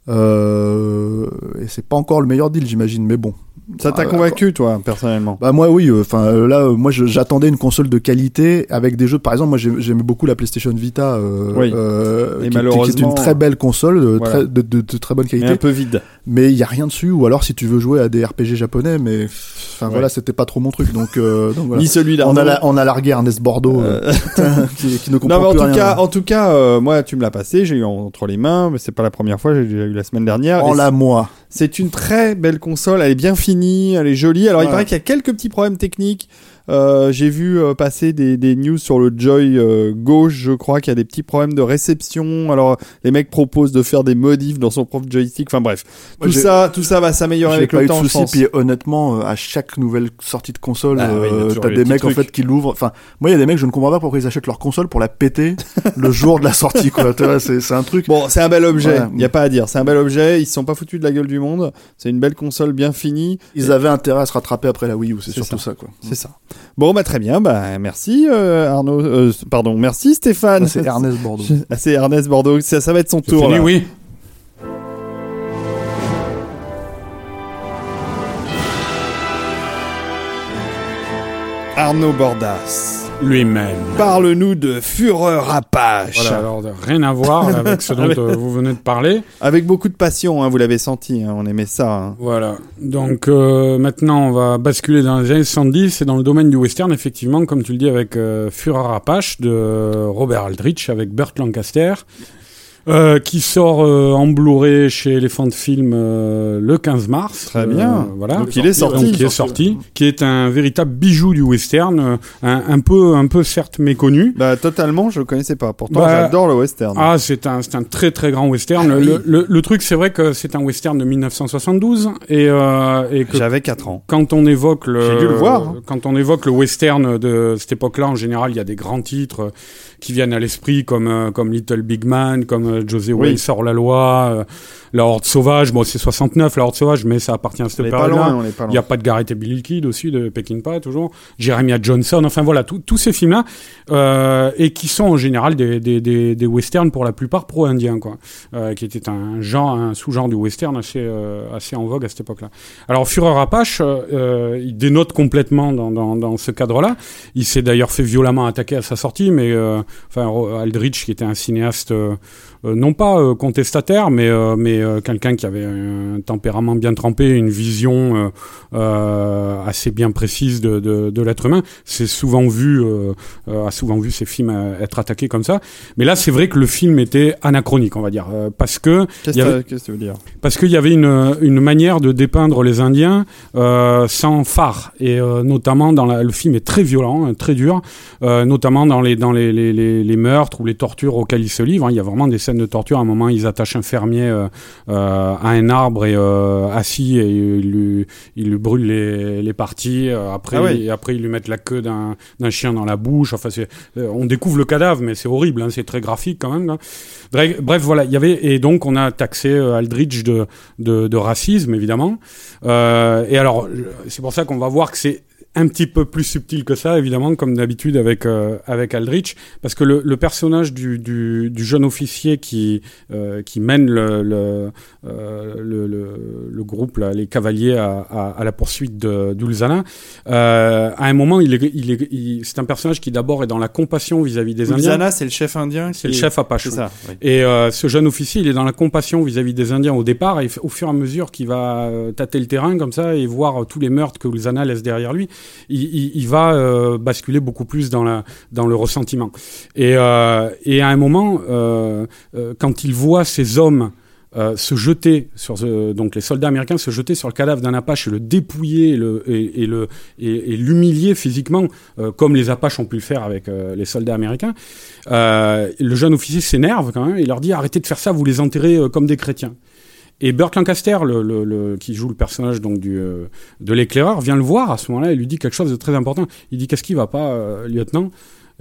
Euh, et c'est pas encore le meilleur deal, j'imagine, mais bon. Ça t'a convaincu, toi, personnellement? Bah moi oui, enfin euh, là euh, moi j'attendais une console de qualité avec des jeux. Par exemple moi j'ai- j'aimais beaucoup la PlayStation Vita, euh, Oui. euh, Et qui, malheureusement, qui est une très belle console de, voilà. très, de, de- de très bonne qualité. un peu vide. Mais il y a rien dessus. Ou alors si tu veux jouer à des RPG japonais, mais enfin Ouais. voilà c'était pas trop mon truc. Donc, euh, donc voilà. Ni celui On on a largué Ernest Bordeaux euh, qui, qui ne comprend Non, mais en plus tout rien. cas, en tout cas, euh, moi, tu me l'as passé, j'ai eu entre les mains, mais c'est pas la première fois, j'ai déjà eu la semaine dernière. En la moi. C'est une très belle console, elle est bien finie, elle est jolie. Alors il paraît qu'il y a quelques petits problèmes techniques. Euh, j'ai vu euh, passer des, des news sur le Joy euh, gauche, je crois qu'il y a des petits problèmes de réception. Alors les mecs proposent de faire des modifs dans son propre joystick. Enfin bref, Moi, tout ça, tout ça va s'améliorer avec pas le eu de temps. je soucis. Puis honnêtement, euh, à chaque nouvelle sortie de console, Ah oui, euh, t'as des mecs en fait qui l'ouvrent. Enfin, moi il y a des mecs je ne comprends pas pourquoi ils achètent leur console pour la péter le jour de la sortie. Quoi. Tu vois, c'est un truc. Bon, c'est un bel objet, Ouais. il y a pas à dire. C'est un bel objet, ils se sont pas foutus de la gueule du monde. C'est une belle console bien finie. Ils avaient intérêt à se rattraper après la Wii U, c'est C'est surtout ça. quoi. C'est ça. Bon, bah très bien, bah merci euh, Arnaud, euh, pardon, merci Stéphane. C'est Ernest Bordeaux. Ah, c'est Ernest Bordeaux, ça, ça va être son tour fini, là. oui. Arnaud Bordas. Lui-même. Parle-nous de Fureur Apache. Voilà, alors rien à voir avec ce dont euh, vous venez de parler. Avec beaucoup de passion, hein, vous l'avez senti, hein, on aimait ça. hein. Voilà. Donc euh, maintenant, on va basculer dans les années 70 et dans le domaine du western, effectivement, comme tu le dis, avec euh, Fureur Apache de Robert Aldrich avec Burt Lancaster. Euh, qui sort euh, en Blu-ray chez Elephant Film euh, le 15 mars. Très bien. Euh, voilà. Donc il est sorti. Donc, qui est sorti, qui est un véritable bijou du western, euh, un, un peu, un peu certes méconnu. Bah totalement, je connaissais pas. Pourtant, Bah, j'adore le western. Ah, c'est un, c'est un très très grand western. Ah le, oui. le, le truc, c'est vrai que c'est un western de 1972 et, euh, et que J'avais 4 ans. quand on évoque le, J'ai dû le voir, hein. quand on évoque le western de cette époque-là, en général, il y a des grands titres qui viennent à l'esprit comme euh, comme Little Big Man, comme euh, José Oui. Sort la loi, euh, la Horde sauvage. Bon, c'est 69 la Horde sauvage, mais ça appartient à cette période-là. Il n'y a pas de Garrett et Billy Kid aussi de Peckinpah toujours. Jeremiah Johnson. Enfin voilà, tous ces films-là euh, et qui sont en général des, des, des, des westerns pour la plupart pro-indiens quoi, euh, qui était un genre, un sous-genre du western assez euh, assez en vogue à cette époque-là. Alors Führer Apache, euh, il dénote complètement dans, dans, dans ce cadre-là. Il s'est d'ailleurs fait violemment attaquer à sa sortie, mais euh, enfin Aldrich, qui était un cinéaste euh, euh, non pas euh, contestataire, mais mais quelqu'un qui avait un tempérament bien trempé, une vision assez bien précise de, de, de l'être humain. C'est souvent vu, a souvent vu ces films être attaqués comme ça. Mais là, c'est vrai que le film était anachronique, on va dire, parce que Qu'est-ce que que tu veux dire? Parce qu'il y avait une, une manière de dépeindre les Indiens euh, sans phare et euh, notamment dans la, le film est très violent, hein, très dur, euh, notamment dans les dans les, les, les, les meurtres ou les tortures auxquelles ils se livrent. hein. Il y a vraiment des scènes de torture. À un moment, ils attachent un fermier euh, euh, à un arbre et euh, assis et ils lui, ils lui brûlent les, les parties. Après, Ah après ils lui mettent la queue d'un d'un chien dans la bouche. Enfin, c'est, on découvre le cadavre, mais c'est horrible. Hein, c'est très graphique quand même. hein. Bref, voilà, il y avait et donc on a taxé Aldrich de, de, de racisme évidemment. Et alors c'est pour ça qu'on va voir que c'est un petit peu plus subtil que ça, évidemment, comme d'habitude avec euh, avec Aldrich, parce que le, le personnage du, du, du jeune officier qui euh, qui mène le le, euh, le, le, le groupe, là, les cavaliers à, à, à la poursuite d'Ulzana, euh, à un moment, il est, il est, c'est un personnage qui d'abord est dans la compassion vis-à-vis des Indiens. Ulzana, c'est le chef indien. C'est le chef Apache. Ça. oui. Et euh, ce jeune officier, il est dans la compassion vis-à-vis des Indiens au départ, et au fur et à mesure qu'il va euh, tâter le terrain comme ça et voir tous les meurtres que Ulzana laisse derrière lui, il, va euh, basculer beaucoup plus dans, le ressentiment. Et, euh, et à un moment, euh, quand il voit ces hommes se jeter sur donc les soldats américains se jeter sur le cadavre d'un Apache et le dépouiller et l'humilier physiquement comme les Apaches ont pu le faire avec les soldats américains le jeune officier s'énerve quand même et leur dit arrêtez de faire ça vous les enterrez comme des chrétiens et Burt Lancaster, le, qui joue le personnage donc du, euh, de l'éclaireur, vient le voir à ce moment-là et lui dit quelque chose de très important. Il dit qu'est-ce qui va pas, euh, lieutenant?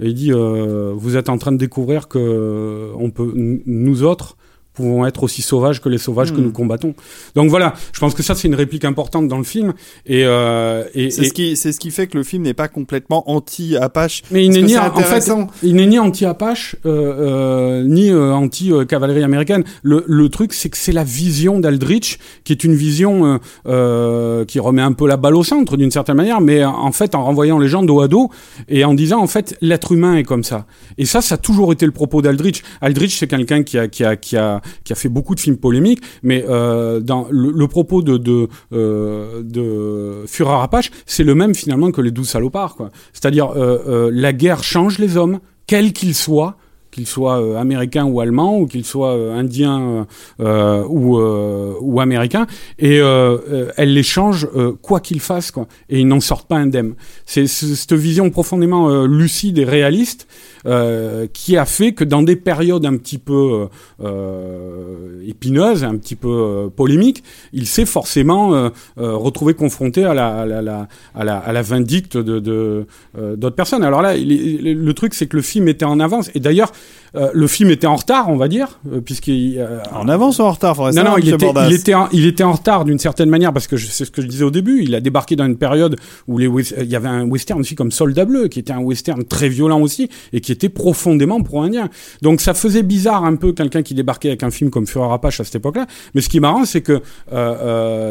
Il dit euh, vous êtes en train de découvrir que on peut, nous autres, pouvons être aussi sauvages que les sauvages que Hmm. nous combattons. Donc voilà, je pense que ça c'est une réplique importante dans le film et euh, et, C'est et- ce qui, c'est ce qui fait que le film n'est pas complètement anti-Apache. mais il n'est ni en fait il n'est ni anti-Apache euh, euh, ni euh, anti-cavalerie américaine. Le, le truc c'est que c'est la vision d'Aldrich qui est une vision euh, euh, qui remet un peu la balle au centre d'une certaine manière, mais en fait en renvoyant les gens dos à dos et en disant en fait l'être humain est comme ça. Et ça, ça a toujours été le propos d'Aldrich. Aldrich c'est quelqu'un qui a qui a qui a qui a fait beaucoup de films polémiques, mais euh, dans le, propos de de euh, Führer Apache, c'est le même finalement que les douze salopards. C'est-à-dire euh, la guerre change les hommes, quels qu'ils soient qu'ils soient euh, américains ou allemands, ou qu'ils soient euh, indiens euh, euh, ou, euh, ou américains, et euh, elle les change quoi qu'ils fassent, quoi. Et ils n'en sortent pas indemnes. C'est cette vision profondément lucide et réaliste qui a fait que dans des périodes un petit peu épineuses, un petit peu polémiques, il s'est forcément retrouvé confronté à la, à la, à la, à la vindicte de d'autres personnes. Alors là, le truc, c'est que le film était en avance. Et d'ailleurs, euh, le film était en retard, on va dire, euh, puisqu'il... euh, En avance ou en retard, faudrait non, non, il était, il, était en, il était en retard d'une certaine manière parce que c'est ce que je disais au début. Il a débarqué dans une période où les, il y avait un western aussi comme Soldat Bleu, qui était un western très violent aussi et qui était profondément pro-indien. Donc ça faisait bizarre un peu quelqu'un qui débarquait avec un film comme Fureur Apache à cette époque-là. Mais ce qui est marrant, c'est que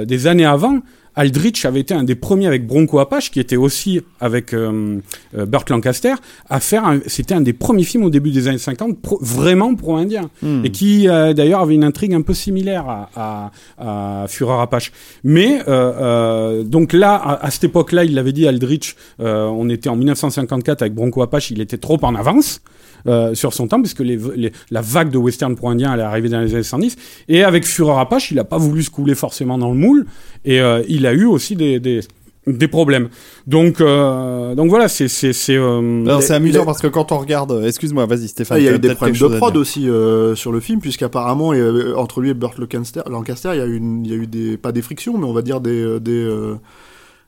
des années avant, Aldrich avait été un des premiers avec Bronco Apache, qui était aussi avec euh, euh, Burt Lancaster, à faire. un- C'était un des premiers films au début des années 50 pro- vraiment pro-indien Hmm. et qui euh, d'ailleurs avait une intrigue un peu similaire à, à, à Führer Apache. Mais euh, euh, donc là, à, à cette époque-là, il l'avait dit Aldrich, euh, on était en 1954 avec Bronco Apache, il était trop en avance. Euh, sur son temps, puisque les, les- la vague de western pro-indien allait arriver dans les années 70. Et avec Führer Apache, il n'a pas voulu se couler forcément dans le moule, et euh, il a eu aussi des, des, des problèmes. Donc, euh, donc voilà, c'est c'est c'est. euh, c'est amusant parce que quand on regarde, euh, excuse-moi, vas-y Stéphane. Il y a eu des problèmes de prod aussi euh, sur le film, puisqu'apparemment, entre lui et Burt Lancaster, Lancaster, il y a eu, une- il y a eu des, pas des frictions, mais on va dire des, euh, des, euh,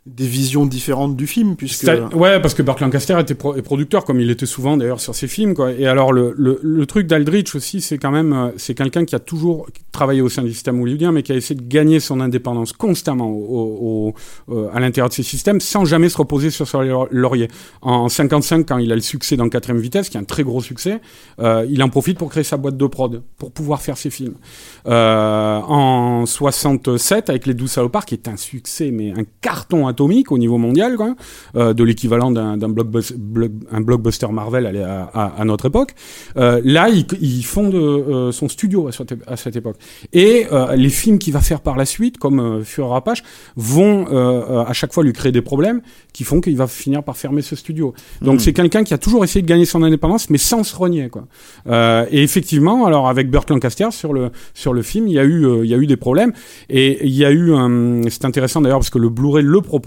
des visions différentes du film, puisque. Ouais, parce que Burt Lancaster était producteur, comme il était souvent d'ailleurs sur ses films. Quoi. Et alors le, le, le truc d'Aldrich aussi, c'est quand même, euh, c'est quelqu'un qui a toujours travaillé au sein du système hollywoodien, mais qui a essayé de gagner son indépendance constamment au, euh, à l'intérieur de ces systèmes, sans jamais se reposer sur laur- laurier. En 55, quand il a le succès dans Quatrième Vitesse, qui est un très gros succès, euh, il en profite pour créer sa boîte de prod, pour pouvoir faire ses films. Euh, en 67, avec Les Douze Salopards, qui est un succès, mais un carton atomique au niveau mondial, quoi, euh, de l'équivalent d'un d'un blockbus- block- un blockbuster Marvel à, à, à- notre époque. Euh, là, il, il fonde euh, son studio à cette, à cette époque. Et euh, les films qu'il va faire par la suite, comme euh, Führer Apache, vont euh, à chaque fois lui créer des problèmes qui font qu'il va finir par fermer ce studio. Donc Hmm. c'est quelqu'un qui a toujours essayé de gagner son indépendance, mais sans se renier. Quoi. Et effectivement, alors avec Burt Lancaster sur le sur le film, il y a eu il y a eu des problèmes et il y a eu un c'est intéressant d'ailleurs parce que le Blu-ray le propose.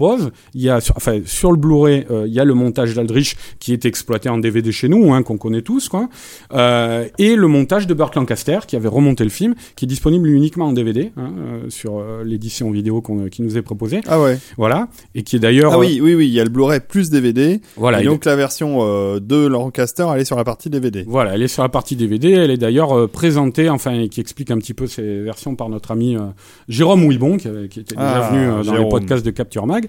Il y a sur, enfin sur le Blu-ray euh, il y a le montage d'Aldrich qui est exploité en DVD chez nous, hein, qu'on connaît tous quoi, euh, et le montage de Burt Lancaster qui avait remonté le film, qui est disponible uniquement en DVD hein, euh, sur l'édition vidéo qui nous est proposée. Ah ouais. Voilà et qui est d'ailleurs Ah oui, oui, oui, il y a le Blu-ray plus DVD. voilà et donc la version de Lancaster, elle est sur la partie DVD. Voilà, elle est sur la partie DVD. Elle est d'ailleurs présentée, enfin, qui explique un petit peu ces versions par notre ami euh, Jérôme Ouibon, qui, qui était déjà Ah, venu euh, dans les Jérôme. podcasts de Capture Mag.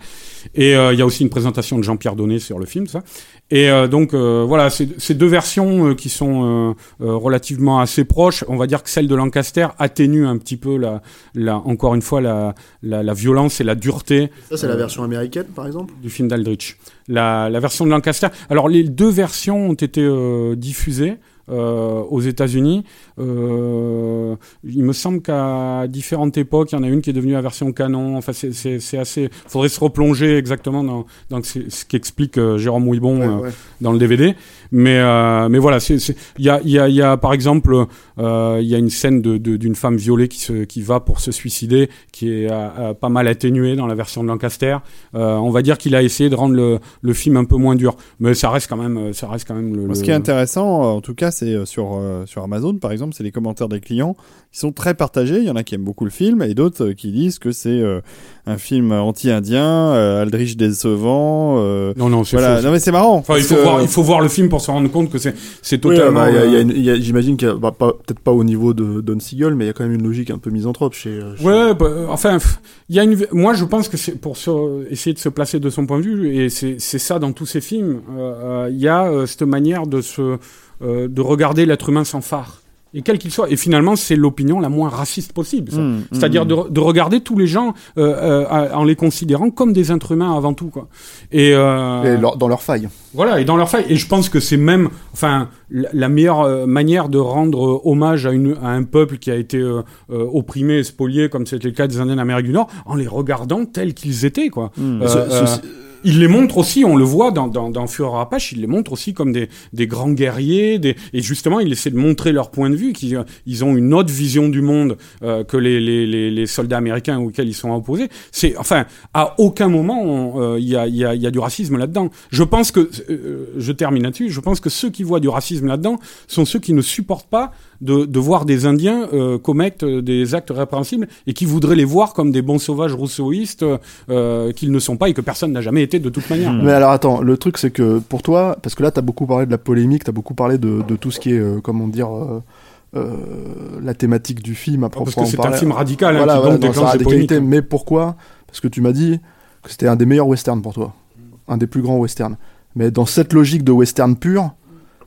Et euh, il y a aussi une présentation de Jean-Pierre Donnet sur le film, ça. Et euh, donc euh, voilà, ces deux versions qui sont relativement assez proches. On va dire que celle de Lancaster atténue un petit peu la, la encore une fois la, la, la violence et la dureté Ça, c'est la version américaine, par exemple? du film d'Aldrich. La, la version de Lancaster. Alors les deux versions ont été euh, diffusées euh, aux États-Unis. Euh, il me semble qu'à différentes époques, il y en a une qui est devenue la version canon. Enfin, c'est- assez. Faudrait se replonger exactement dans, dans ce qu'explique euh, Jérôme Ouibon Ouais, euh, ouais. dans le DVD. Mais mais voilà, il y a y a y a par exemple il y a une scène de de- d'une femme violée qui se qui va pour se suicider, qui est pas mal atténuée dans la version de Lancaster. On va dire qu'il a essayé de rendre le le film un peu moins dur, mais ça reste quand même ça reste quand même le. Ce le- qui est intéressant, en tout cas, c'est sur, sur Amazon, par exemple, c'est les commentaires des clients qui sont très partagés. Il y en a qui aiment beaucoup le film et d'autres qui disent que c'est un film anti-indien, Aldrich décevant. non, non, c'est voilà. faux. Non, mais c'est marrant. Enfin, il faut, voir, il faut voir le film pour se rendre compte que c'est, c'est totalement. Oui, bah, y a, y a J'imagine qu'il bah, peut-être pas au niveau de Don Siegel, mais il y a quand même une logique un peu misanthrope chez. chez... Ouais, bah, enfin, il y a une. Moi, je pense que c'est pour essayer de se placer de son point de vue, et c'est ça dans tous ces films. Il y a cette manière de se de regarder l'être humain sans phare et quel qu'il soit. Et finalement, c'est l'opinion la moins raciste possible. Mmh, mmh, C'est-à-dire de, de, regarder tous les gens euh, euh, en les considérant comme des êtres humains avant tout, quoi. Et, euh, et leur, dans leur faille. Voilà, et dans leur faille. Et je pense que c'est même, enfin, la, meilleure euh, manière de rendre euh, hommage à, une, à un peuple qui a été euh, opprimé, spolié, comme c'était le cas des Indiens d'Amérique du Nord, en les regardant tels qu'ils étaient, quoi. Mmh il les montre aussi, on le voit dans, dans, dans Fureur Apache, il les montre aussi comme des, des grands guerriers, des, et justement, il essaie de montrer leur point de vue, qu'ils ils ont une autre vision du monde euh, que les, les, les, les, soldats américains auxquels ils sont opposés. C'est, enfin, à aucun moment euh, il y, a, y, a, y, a, du racisme là-dedans. Je pense que, euh, je termine là-dessus, je pense que ceux qui voient du racisme là-dedans sont ceux qui ne supportent pas de, de voir des Indiens euh, commettre des actes répréhensibles et qui voudraient les voir comme des bons sauvages rousseauistes euh, qu'ils ne sont pas et que personne n'a jamais été de toute manière. Mais alors attends, le truc c'est que pour toi, parce que là tu as beaucoup parlé de la polémique, tu as beaucoup parlé de, de, tout ce qui est, euh, comment dire... Euh, la thématique du film à proprement Parce que c'est un film radical, hein, voilà, qui voilà, donc dans radicalité. Mais pourquoi? Parce que tu m'as dit que c'était un des meilleurs westerns pour toi, un des plus grands westerns. Mais dans cette logique de western pur,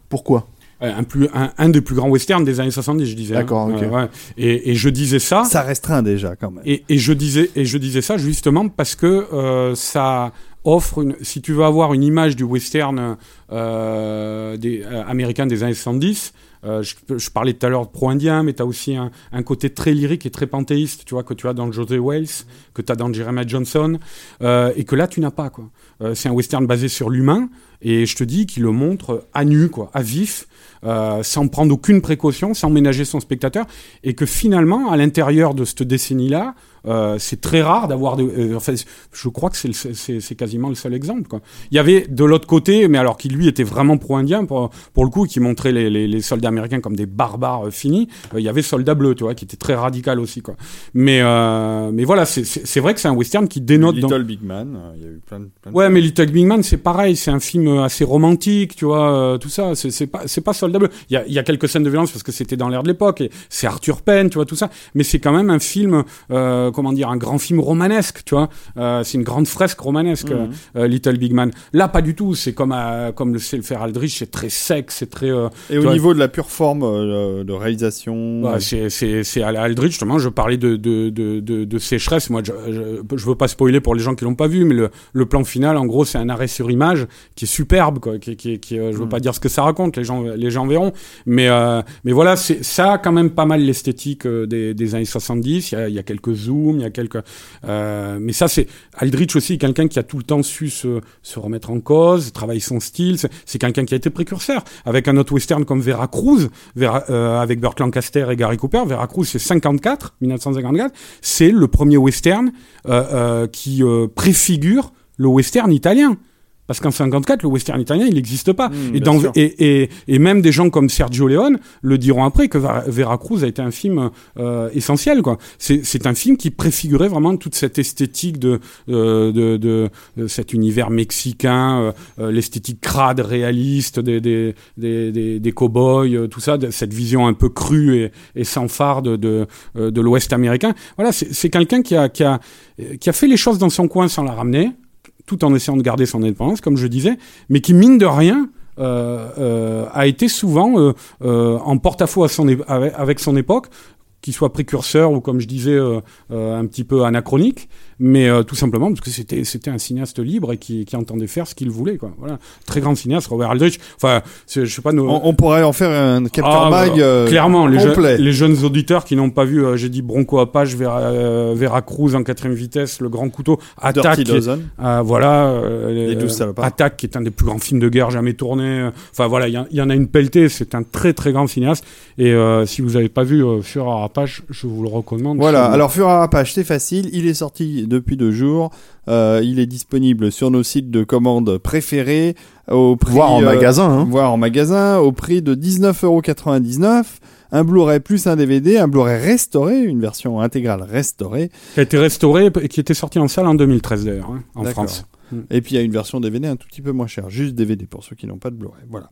pourquoi? Un, plus, un, des plus grands westerns des années 70, je disais. Hein. D'accord, ok. ouais. et, et, je disais ça. Ça restreint déjà, quand même. Et, et, je, disais, et je disais ça justement parce que euh, ça offre, une, si tu veux avoir une image du western euh, des, euh, américain des années 70, euh, je, parlais tout à l'heure pro-indien, mais tu as aussi un, un, côté très lyrique et très panthéiste, tu vois, que tu as dans José Wales, que tu as dans Jeremiah Johnson, euh, et que là, tu n'as pas, quoi. Euh, c'est un western basé sur l'humain, et je te dis qu'il le montre à nu, quoi, à vif, euh, sans prendre aucune précaution, sans ménager son spectateur, et que finalement, à l'intérieur de cette décennie-là, euh, c'est très rare d'avoir. De, euh, enfin, je crois que c'est quasiment le seul exemple. Quoi. Il y avait de l'autre côté, mais alors qui lui était vraiment pro-indien pour, pour le coup, qui montrait les, les, les, soldats américains comme des barbares euh, finis. Euh, il y avait Soldat Bleu, tu vois, qui était très radical aussi. Quoi. Mais, euh, mais voilà, c'est vrai que c'est un western qui dénote. Little dans... Big Man, il y a eu plein, plein de Ouais, mais Little Big Man, c'est pareil, c'est un film assez romantique, tu vois, tout ça. C'est pas, pas Soldat Bleu. Il y a, y a quelques scènes de violence parce que c'était dans l'air de l'époque, et c'est Arthur Penn, tu vois, tout ça. Mais c'est quand même un film. Euh, comment dire, un grand film romanesque, tu vois. Euh, c'est une grande fresque romanesque, Mhm. euh, Little Big Man. Là, pas du tout. C'est comme, euh, comme le sait le faire Aldrich, c'est très sec, c'est très. euh, Et au vois, niveau de la pure forme euh, de réalisation. Ouais, c'est à Aldrich justement. Je parlais de de de de, de sécheresse. Moi, je, je je veux pas spoiler pour les gens qui l'ont pas vu, mais le le plan final, en gros, c'est un arrêt sur image qui est superbe, quoi. Qui qui, qui euh, je veux Mm. pas dire ce que ça raconte. Les gens les gens verront. Mais euh, mais voilà, c'est ça a quand même pas mal l'esthétique euh, des des années 70. Il y a il y a quelques zooms, il y a quelques. Mais ça, c'est Aldrich aussi, quelqu'un qui a tout le temps su se se remettre en cause, travailler son style. C'est quelqu'un qui a été précurseur avec un autre western comme Vera Cruz, Vera, avec Burt Lancaster et Gary Cooper. Vera Cruz, c'est 54, 1954. C'est le premier western qui préfigure le western italien. Parce qu'en 54, le western italien, il n'existe pas. Mmh, et, bien dans, sûr. et, et, et même des gens comme Sergio Leone le diront après que Vera- Veracruz a été un film euh, essentiel. quoi. C'est c'est un film qui préfigurait vraiment toute cette esthétique de, euh, de, de, de cet univers mexicain, euh, euh, l'esthétique crade, réaliste des, des, des, des, des cow-boys, euh, tout ça, de, cette vision un peu crue et, et sans phare de, de, de l'Ouest américain. Voilà, c'est c'est quelqu'un qui a, qui, a, qui a fait les choses dans son coin sans la ramener tout en essayant de garder son indépendance, comme je disais, mais qui, mine de rien, euh, euh, a été souvent euh, en porte-à-faux avec, son époque, qu'il soit précurseur ou, comme je disais, un petit peu anachronique, mais euh, tout simplement parce que c'était c'était un cinéaste libre et qui, qui entendait faire ce qu'il voulait. Quoi. Voilà. Très grand cinéaste, Robert Aldrich. Enfin, je sais pas... Nos... On, on pourrait en faire un Capture Ah, Mag euh, clairement, les, je- les jeunes auditeurs qui n'ont pas vu, euh, j'ai dit Bronco Apache, Vera, euh, Veracruz en quatrième vitesse, le grand couteau, Attaque, Dirty euh, voilà, Les. Attaque, qui est un des plus grands films de guerre jamais tournés. Enfin voilà, il y, en- il y en a une pelletée. C'est un très très grand cinéaste. Et euh, si vous n'avez pas vu Fureur Apache, je vous le recommande. Voilà, alors Fureur Apache, c'est facile, il est sorti depuis deux jours, Euh, il est disponible sur nos sites de commande préférés, au prix, Voire en euh, magasin, hein. voire en magasin, au prix de 19,99€. un Blu-ray plus un DVD, un Blu-ray restauré, une version intégrale restaurée. Qui a été restauré et qui était sorti en salle en 2013 d'ailleurs, hein, en. France. Et puis il y a une version DVD un tout petit peu moins chère, juste DVD pour ceux qui n'ont pas de Blu-ray. Voilà.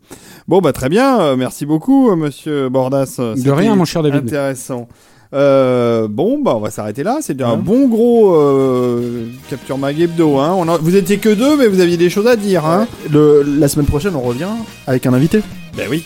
Bon bah très bien, euh, merci beaucoup euh, Monsieur Bordas. De rien, mon cher David. Intéressant. Euh, bon bah on va s'arrêter là. C'est déjà un Ouais. bon gros euh, Capture Mag Hebdo. Hein. On Vous étiez que deux, mais vous aviez des choses à dire. Hein. Le, la semaine prochaine, on revient avec un invité. Ben oui.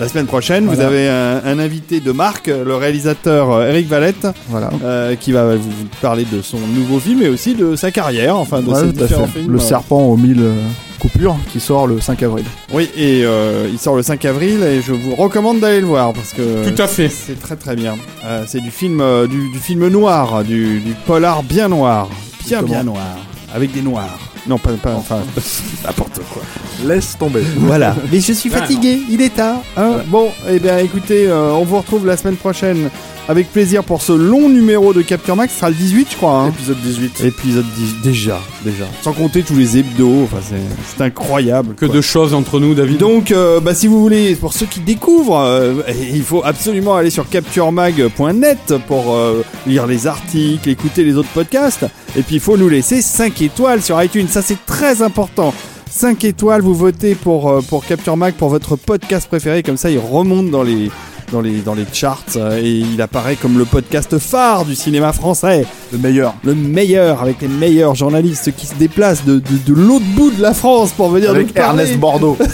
La semaine prochaine, vous avez un, un invité de marque, le réalisateur euh, Eric Valette, Voilà. euh, qui va vous parler de son nouveau film et aussi de sa carrière, enfin de Ouais, ses tout à différents fait. films. Le serpent aux mille euh, coupures qui sort le 5 avril. Oui, et euh, il sort le 5 avril et je vous recommande d'aller le voir parce que Tout à fait. c'est très très bien. Euh, c'est du film euh, du, du film noir, du, du polar bien noir, bien Exactement. bien noir, avec des noirs. Non, pas, pas enfin n'importe quoi. Laisse tomber. Voilà. Mais je suis fatigué, il est tard. hein. bon, eh bien écoutez, euh, on vous retrouve la semaine prochaine avec plaisir pour ce long numéro de Capture Max. Ce sera le 18, je crois. hein. Épisode 18. Épisode 10, déjà, déjà. Sans compter tous les hebdos, enfin c'est incroyable. Que quoi. de choses entre nous, David. Donc, euh, bah, si vous voulez, pour ceux qui découvrent, euh, il faut absolument aller sur capturemag.net pour euh, lire les articles, écouter les autres podcasts. Et puis, il faut nous laisser 5 étoiles sur iTunes. Ça, c'est très important. 5 étoiles, vous votez pour, pour Capture Mag, pour votre podcast préféré. Comme ça, il remonte dans les, dans les, dans les charts euh, et il apparaît comme le podcast phare du cinéma français. Le meilleur. Le meilleur, avec les meilleurs journalistes qui se déplacent de, de, de l'autre bout de la France pour venir nous Avec parler. Ernest Bordeaux.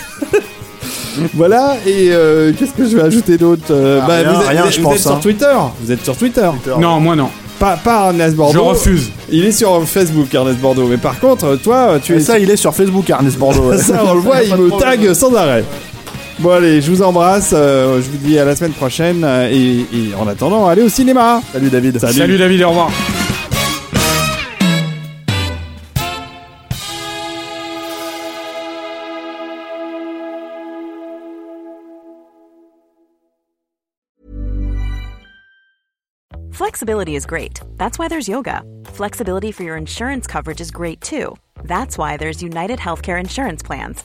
Voilà, et euh, qu'est-ce que je vais ajouter d'autre Euh, Ah, rien, vous êtes, rien, vous êtes- je vous pense, êtes sur hein. Twitter Vous êtes sur Twitter Non, moi non. Pas, pas Ernest Bordeaux. Je refuse. Il est sur Facebook, Ernest Bordeaux. Mais par contre, toi, tu Et es. ça, il est sur Facebook, Ernest Bordeaux. ouais. Ça, on le voit, il me tag sans arrêt. Bon, allez, je vous embrasse. euh, je vous dis à la semaine prochaine. euh, et, et en attendant, allez au cinéma. Salut David. Salut. Salut David, au revoir. Flexibility is great. That's why there's yoga. Flexibility for your insurance coverage is great too. That's why there's United Healthcare Insurance Plans.